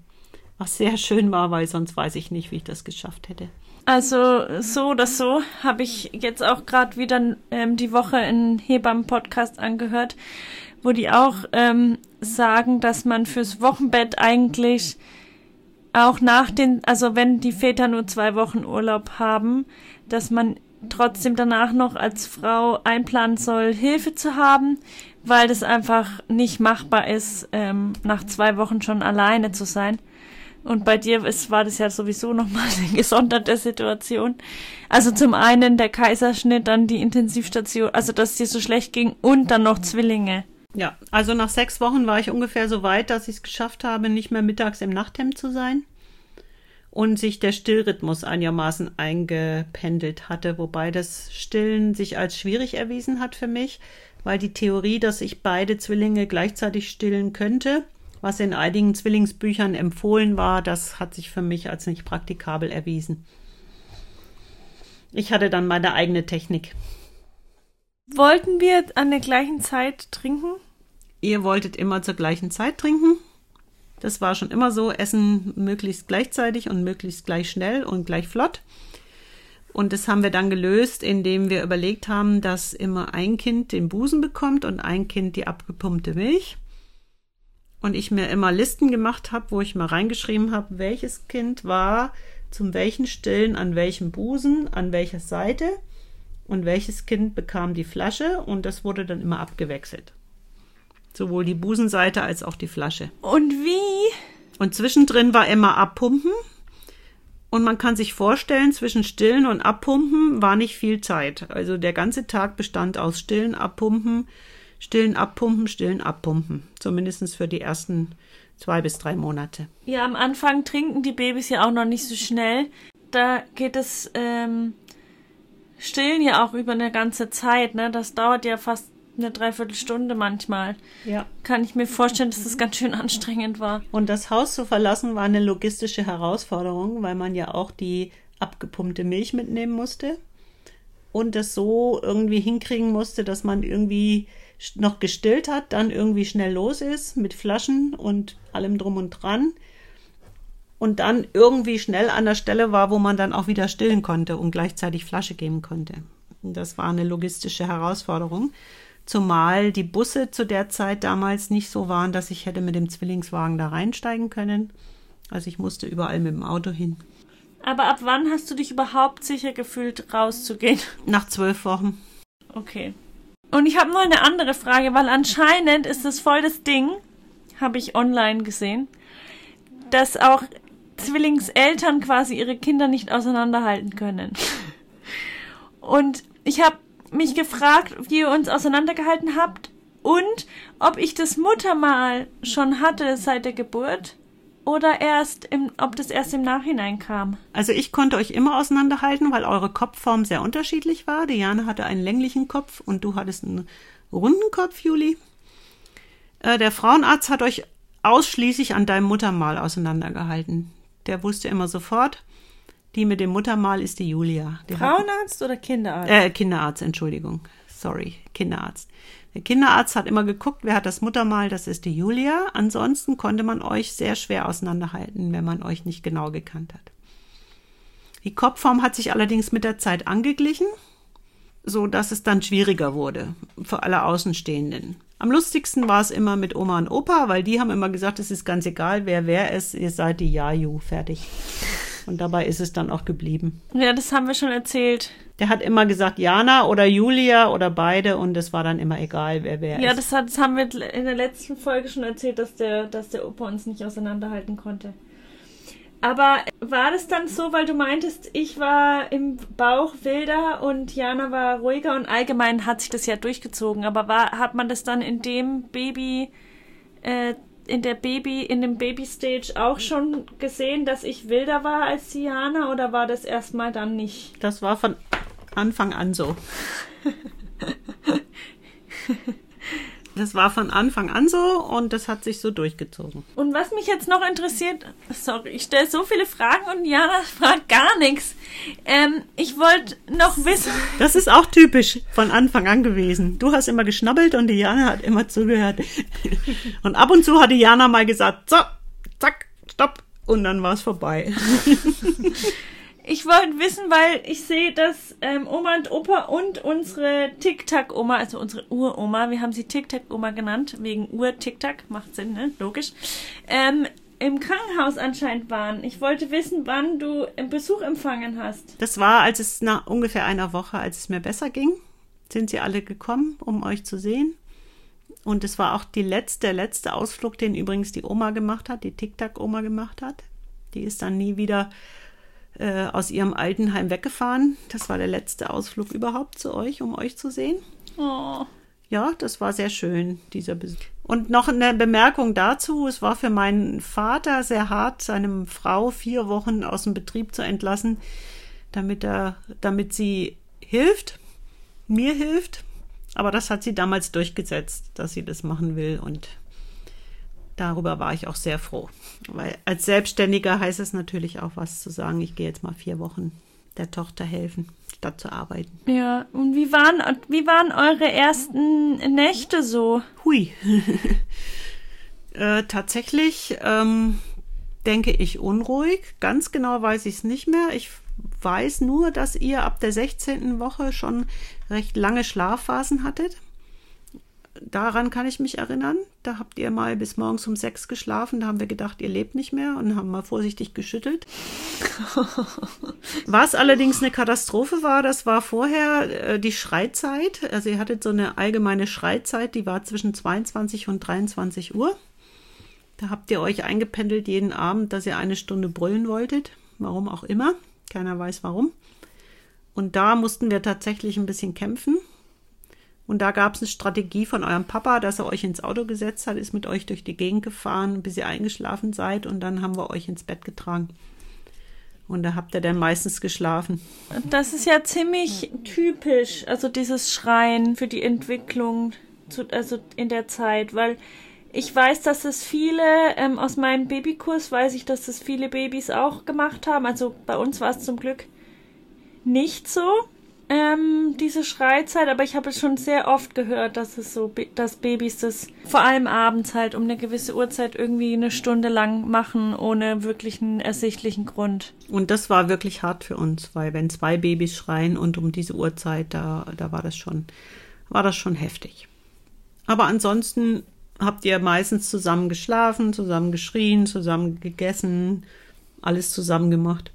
Was sehr schön war, weil sonst weiß ich nicht, wie ich das geschafft hätte. Also so oder so habe ich jetzt auch gerade wieder ähm, die Woche einen Hebammen-Podcast angehört, wo die auch ähm, sagen, dass man fürs Wochenbett eigentlich auch nach den, also wenn die Väter nur zwei Wochen Urlaub haben, dass man trotzdem danach noch als Frau einplanen soll, Hilfe zu haben, weil das einfach nicht machbar ist, ähm, nach zwei Wochen schon alleine zu sein. Und bei dir ist, war das ja sowieso nochmal eine [LAUGHS] gesonderte Situation. Also zum einen der Kaiserschnitt, dann die Intensivstation, also dass es dir so schlecht ging und dann noch Zwillinge. Ja, also nach sechs Wochen war ich ungefähr so weit, dass ich es geschafft habe, nicht mehr mittags im Nachthemd zu sein und sich der Stillrhythmus einigermaßen eingependelt hatte, wobei das Stillen sich als schwierig erwiesen hat für mich, weil die Theorie, dass ich beide Zwillinge gleichzeitig stillen könnte, was in einigen Zwillingsbüchern empfohlen war, das hat sich für mich als nicht praktikabel erwiesen. Ich hatte dann meine eigene Technik. Wollten wir an der gleichen Zeit trinken? Ihr wolltet immer zur gleichen Zeit trinken. Das war schon immer so, Essen möglichst gleichzeitig und möglichst gleich schnell und gleich flott. Und das haben wir dann gelöst, indem wir überlegt haben, dass immer ein Kind den Busen bekommt und ein Kind die abgepumpte Milch. Und ich mir immer Listen gemacht habe, wo ich mal reingeschrieben habe, welches Kind war zum welchen Stillen an welchem Busen, an welcher Seite und welches Kind bekam die Flasche und das wurde dann immer abgewechselt. Sowohl die Busenseite als auch die Flasche. Und wie? Und zwischendrin war immer abpumpen. Und man kann sich vorstellen, zwischen Stillen und Abpumpen war nicht viel Zeit. Also der ganze Tag bestand aus Stillen, Abpumpen, Stillen, Abpumpen, Stillen, Abpumpen. Zumindest für die ersten zwei bis drei Monate. Ja, am Anfang trinken die Babys ja auch noch nicht so schnell. Da geht es ähm, Stillen ja auch über eine ganze Zeit, ne? Das dauert ja fast eine Dreiviertelstunde manchmal. Ja. Kann ich mir vorstellen, dass das ganz schön anstrengend war. Und das Haus zu verlassen war eine logistische Herausforderung, weil man ja auch die abgepumpte Milch mitnehmen musste und das so irgendwie hinkriegen musste, dass man irgendwie noch gestillt hat, dann irgendwie schnell los ist mit Flaschen und allem drum und dran und dann irgendwie schnell an der Stelle war, wo man dann auch wieder stillen konnte und gleichzeitig Flasche geben konnte. Das war eine logistische Herausforderung. Zumal die Busse zu der Zeit damals nicht so waren, dass ich hätte mit dem Zwillingswagen da reinsteigen können. Also ich musste überall mit dem Auto hin. Aber ab wann hast du dich überhaupt sicher gefühlt, rauszugehen? Nach zwölf Wochen. Okay. Und ich habe noch eine andere Frage, weil anscheinend ist das voll das Ding, habe ich online gesehen, dass auch Zwillingseltern quasi ihre Kinder nicht auseinanderhalten können. Und ich habe mich gefragt, wie ihr uns auseinandergehalten habt und ob ich das Muttermal schon hatte seit der Geburt oder erst im, ob das erst im Nachhinein kam. Also ich konnte euch immer auseinanderhalten, weil eure Kopfform sehr unterschiedlich war. Diane hatte einen länglichen Kopf und du hattest einen runden Kopf, Juli. Äh, der Frauenarzt hat euch ausschließlich an deinem Muttermal auseinandergehalten. Der wusste immer sofort, die mit dem Muttermal ist die Julia. Die Frauenarzt hat, oder Kinderarzt? Äh, Kinderarzt, Entschuldigung. Sorry, Kinderarzt. Der Kinderarzt hat immer geguckt, wer hat das Muttermal, das ist die Julia. Ansonsten konnte man euch sehr schwer auseinanderhalten, wenn man euch nicht genau gekannt hat. Die Kopfform hat sich allerdings mit der Zeit angeglichen, so dass es dann schwieriger wurde für alle Außenstehenden. Am lustigsten war es immer mit Oma und Opa, weil die haben immer gesagt, es ist ganz egal, wer wer ist, ihr seid die Jaju, fertig. Und dabei ist es dann auch geblieben. Ja, das haben wir schon erzählt. Der hat immer gesagt Jana oder Julia oder beide und es war dann immer egal, wer wer Ja, ist. das, hat, das haben wir in der letzten Folge schon erzählt, dass der, dass der Opa uns nicht auseinanderhalten konnte. Aber war das dann so, weil du meintest, ich war im Bauch wilder und Jana war ruhiger und allgemein hat sich das ja durchgezogen, aber war, hat man das dann in dem Baby, äh, in der Baby, in dem Baby-Stage auch schon gesehen, dass ich wilder war als die Jana oder war das erstmal dann nicht? Das war von Anfang an so. [LAUGHS] Das war von Anfang an so und das hat sich so durchgezogen. Und was mich jetzt noch interessiert, sorry, ich stelle so viele Fragen und Jana [LAUGHS] fragt gar nichts. Ähm, ich wollte noch wissen. [LAUGHS] Das ist auch typisch von Anfang an gewesen. Du hast immer geschnabbelt und Diana hat immer zugehört. [LAUGHS] Und ab und zu hat Diana mal gesagt, so, zack, stopp. Und dann war es vorbei. Ich wollte wissen, weil ich sehe, dass ähm, Oma und Opa und unsere Tic-Tac-Oma, also unsere Uroma, wir haben sie Tic-Tac-Oma genannt, wegen Ur-Tic-Tac, macht Sinn, ne? Logisch, ähm, im Krankenhaus anscheinend waren. Ich wollte wissen, wann du einen Besuch empfangen hast. Das war, als es nach ungefähr einer Woche, als es mir besser ging, sind sie alle gekommen, um euch zu sehen. Und es war auch die letzte, der letzte Ausflug, den übrigens die Oma gemacht hat, die Tic-Tac-Oma gemacht hat. Die ist dann nie wieder äh, aus ihrem Altenheim weggefahren. Das war der letzte Ausflug überhaupt zu euch, um euch zu sehen. Oh. Ja, das war sehr schön, dieser Besuch. Und noch eine Bemerkung dazu. Es war für meinen Vater sehr hart, seine Frau vier Wochen aus dem Betrieb zu entlassen, damit er, damit sie hilft, mir hilft. Aber das hat sie damals durchgesetzt, dass sie das machen will und darüber war ich auch sehr froh. Weil als Selbstständiger heißt es natürlich auch was zu sagen, ich gehe jetzt mal vier Wochen der Tochter helfen, statt zu arbeiten. Ja, und wie waren, wie waren eure ersten Nächte so? Hui. [LAUGHS] äh, tatsächlich ähm, denke ich unruhig. Ganz genau weiß ich es nicht mehr. Ich weiß nur, dass ihr ab der 16. Woche schon recht lange Schlafphasen hattet. Daran kann ich mich erinnern. Da habt ihr mal bis morgens um sechs geschlafen. Da haben wir gedacht, ihr lebt nicht mehr und haben mal vorsichtig geschüttelt. [LAUGHS] Was allerdings eine Katastrophe war, das war vorher äh, die Schreizeit. Also ihr hattet so eine allgemeine Schreizeit, die war zwischen 22 und 23 Uhr. Da habt ihr euch eingependelt jeden Abend, dass ihr eine Stunde brüllen wolltet. Warum auch immer. Keiner weiß warum. Und da mussten wir tatsächlich ein bisschen kämpfen. Und da gab es eine Strategie von eurem Papa, dass er euch ins Auto gesetzt hat, ist mit euch durch die Gegend gefahren, bis ihr eingeschlafen seid und dann haben wir euch ins Bett getragen. Und da habt ihr dann meistens geschlafen. Das ist ja ziemlich typisch, also dieses Schreien für die Entwicklung, zu, also in der Zeit, weil ich weiß, dass es viele, ähm, aus meinem Babykurs weiß ich, dass es viele Babys auch gemacht haben. Also bei uns war es zum Glück nicht so. Ähm, diese Schreizeit, aber ich habe es schon sehr oft gehört, dass es so, dass Babys das vor allem abends halt um eine gewisse Uhrzeit irgendwie eine Stunde lang machen, ohne wirklich einen ersichtlichen Grund. Und das war wirklich hart für uns, weil wenn zwei Babys schreien und um diese Uhrzeit, da, da war das schon, war das schon heftig. Aber ansonsten habt ihr meistens zusammen geschlafen, zusammen geschrien, zusammen gegessen, alles zusammen gemacht.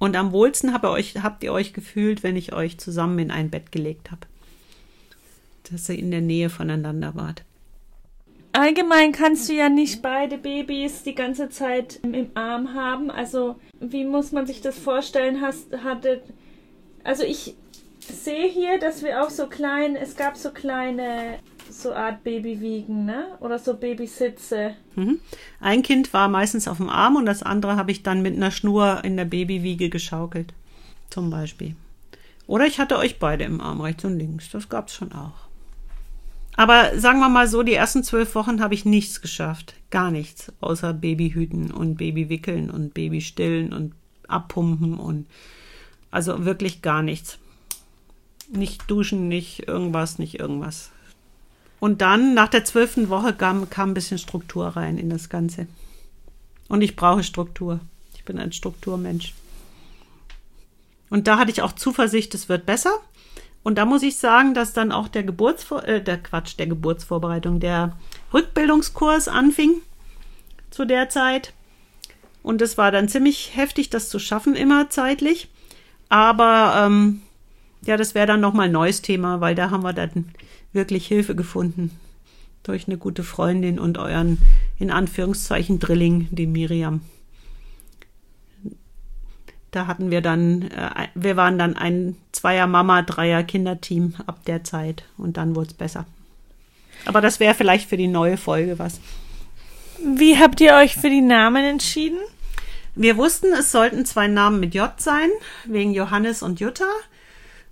Und am wohlsten habt ihr euch, habt ihr euch gefühlt, wenn ich euch zusammen in ein Bett gelegt habe. Dass ihr in der Nähe voneinander wart. Allgemein kannst du ja nicht beide Babys die ganze Zeit im Arm haben. Also, wie muss man sich das vorstellen? Hast, hattet, also ich sehe hier, dass wir auch so klein, es gab so kleine so Art Babywiegen, ne? Oder so Babysitze. Mhm. Ein Kind war meistens auf dem Arm und das andere habe ich dann mit einer Schnur in der Babywiege geschaukelt. Zum Beispiel. Oder ich hatte euch beide im Arm, rechts und links. Das gab es schon auch. Aber sagen wir mal so, die ersten zwölf Wochen habe ich nichts geschafft. Gar nichts. Außer Babyhüten und Babywickeln und Babystillen und Abpumpen und also wirklich gar nichts. Nicht duschen, nicht irgendwas, nicht irgendwas. Und dann, nach der zwölften Woche, kam, kam ein bisschen Struktur rein in das Ganze. Und ich brauche Struktur. Ich bin ein Strukturmensch. Und da hatte ich auch Zuversicht, es wird besser. Und da muss ich sagen, dass dann auch der Geburtsvor äh, der Quatsch, der Geburtsvorbereitung, der Rückbildungskurs anfing zu der Zeit. Und es war dann ziemlich heftig, das zu schaffen, immer zeitlich. Aber ähm, ja, das wäre dann nochmal ein neues Thema, weil da haben wir dann wirklich Hilfe gefunden durch eine gute Freundin und euren in Anführungszeichen Drilling, die Miriam. Da hatten wir dann, äh, wir waren dann ein Zweier Mama, Dreier Kinderteam ab der Zeit und dann wurde es besser. Aber das wäre vielleicht für die neue Folge was. Wie habt ihr euch für die Namen entschieden? Wir wussten, es sollten zwei Namen mit J sein, wegen Johannes und Jutta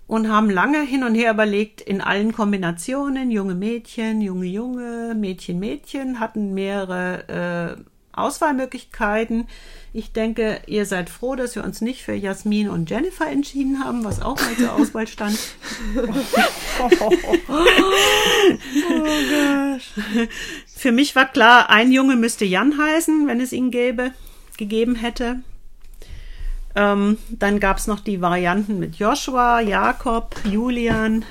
und haben lange hin und her überlegt in allen Kombinationen, junge Mädchen, junge Junge, Mädchen, Mädchen, hatten mehrere äh, Auswahlmöglichkeiten. Ich denke, ihr seid froh, dass wir uns nicht für Jasmin und Jennifer entschieden haben, was auch mal zur Auswahl stand. oh, [LAUGHS] gosh. [LAUGHS] Für mich war klar, ein Junge müsste Jan heißen, wenn es ihn gäbe, gegeben hätte. Ähm, dann gab es noch die Varianten mit Joshua, Jakob, Julian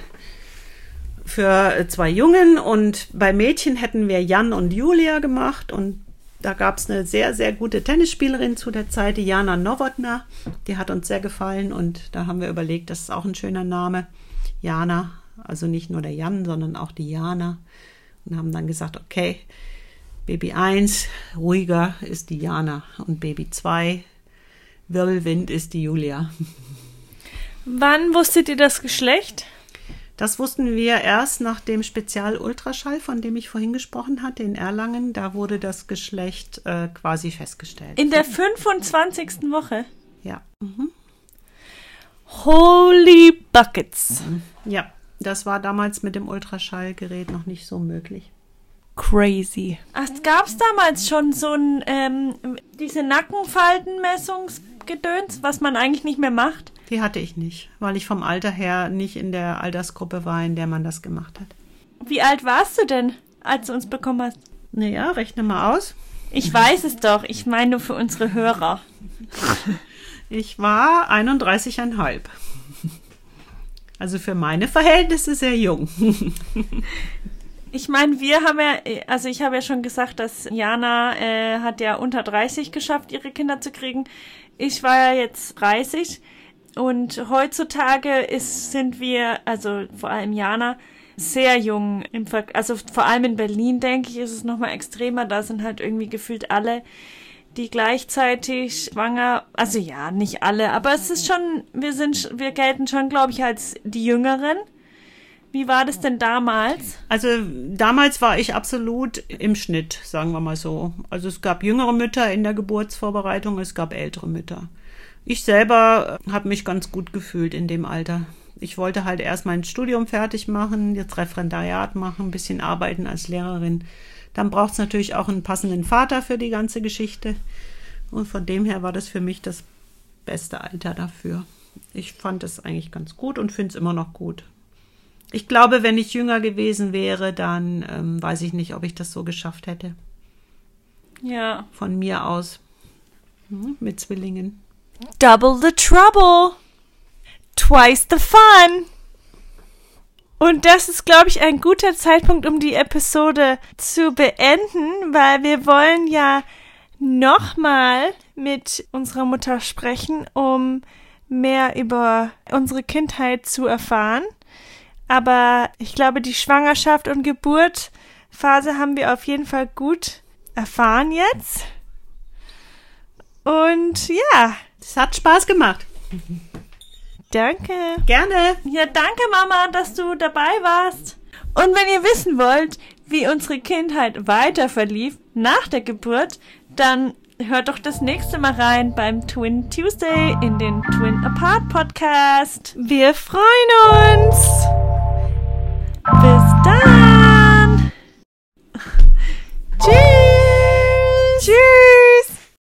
für äh, zwei Jungen und bei Mädchen hätten wir Jan und Julia gemacht und da gab es eine sehr, sehr gute Tennisspielerin zu der Zeit, die Jana Nowotna. Die hat uns sehr gefallen und da haben wir überlegt, das ist auch ein schöner Name. Jana, also nicht nur der Jan, sondern auch die Jana. Und haben dann gesagt, okay, Baby 1, ruhiger ist die Jana und Baby 2, Wirbelwind ist die Julia. Wann wusstet ihr das Geschlecht? Das wussten wir erst nach dem Spezialultraschall, von dem ich vorhin gesprochen hatte, in Erlangen. Da wurde das Geschlecht äh, quasi festgestellt. In der 25. Woche? Ja. Mhm. Holy Buckets. Mhm. Ja, das war damals mit dem Ultraschallgerät noch nicht so möglich. Crazy. Ach, gab es damals schon so ein, ähm, diese Nackenfaltenmessungs Gedöns, was man eigentlich nicht mehr macht? Die hatte ich nicht, weil ich vom Alter her nicht in der Altersgruppe war, in der man das gemacht hat. Wie alt warst du denn, als du uns bekommen hast? Naja, rechne mal aus. Ich weiß es doch, ich meine nur für unsere Hörer. Ich war 31,5. Also für meine Verhältnisse sehr jung. Ich meine, wir haben ja, also ich habe ja schon gesagt, dass Jana äh, hat ja unter 30 geschafft, ihre Kinder zu kriegen. Ich war ja jetzt 30 und heutzutage ist, sind wir, also vor allem Jana, sehr jung im Ver also vor allem in Berlin denke ich, ist es nochmal extremer. Da sind halt irgendwie gefühlt alle, die gleichzeitig schwanger, also ja, nicht alle, aber es ist schon, wir sind, wir gelten schon, glaube ich, als die Jüngeren. Wie war das denn damals? Also damals war ich absolut im Schnitt, sagen wir mal so. Also es gab jüngere Mütter in der Geburtsvorbereitung, es gab ältere Mütter. Ich selber habe mich ganz gut gefühlt in dem Alter. Ich wollte halt erst mein Studium fertig machen, jetzt Referendariat machen, ein bisschen arbeiten als Lehrerin. Dann braucht es natürlich auch einen passenden Vater für die ganze Geschichte. Und von dem her war das für mich das beste Alter dafür. ich fand es eigentlich ganz gut und finde es immer noch gut. Ich glaube, wenn ich jünger gewesen wäre, dann ähm, weiß ich nicht, ob ich das so geschafft hätte. Ja. Von mir aus. Hm, mit Zwillingen. Double the trouble. Twice the fun. Und das ist, glaube ich, ein guter Zeitpunkt, um die Episode zu beenden, weil wir wollen ja nochmal mit unserer Mutter sprechen, um mehr über unsere Kindheit zu erfahren. Aber ich glaube, die Schwangerschaft und Geburtphase haben wir auf jeden Fall gut erfahren jetzt. Und ja. Es hat Spaß gemacht. Danke. Gerne. Ja, danke Mama, dass du dabei warst. Und wenn ihr wissen wollt, wie unsere Kindheit weiter verlief nach der Geburt, dann hört doch das nächste Mal rein beim Twin Tuesday in den Twin Apart Podcast. Wir freuen uns. this done. [LAUGHS] Cheers! Cheers!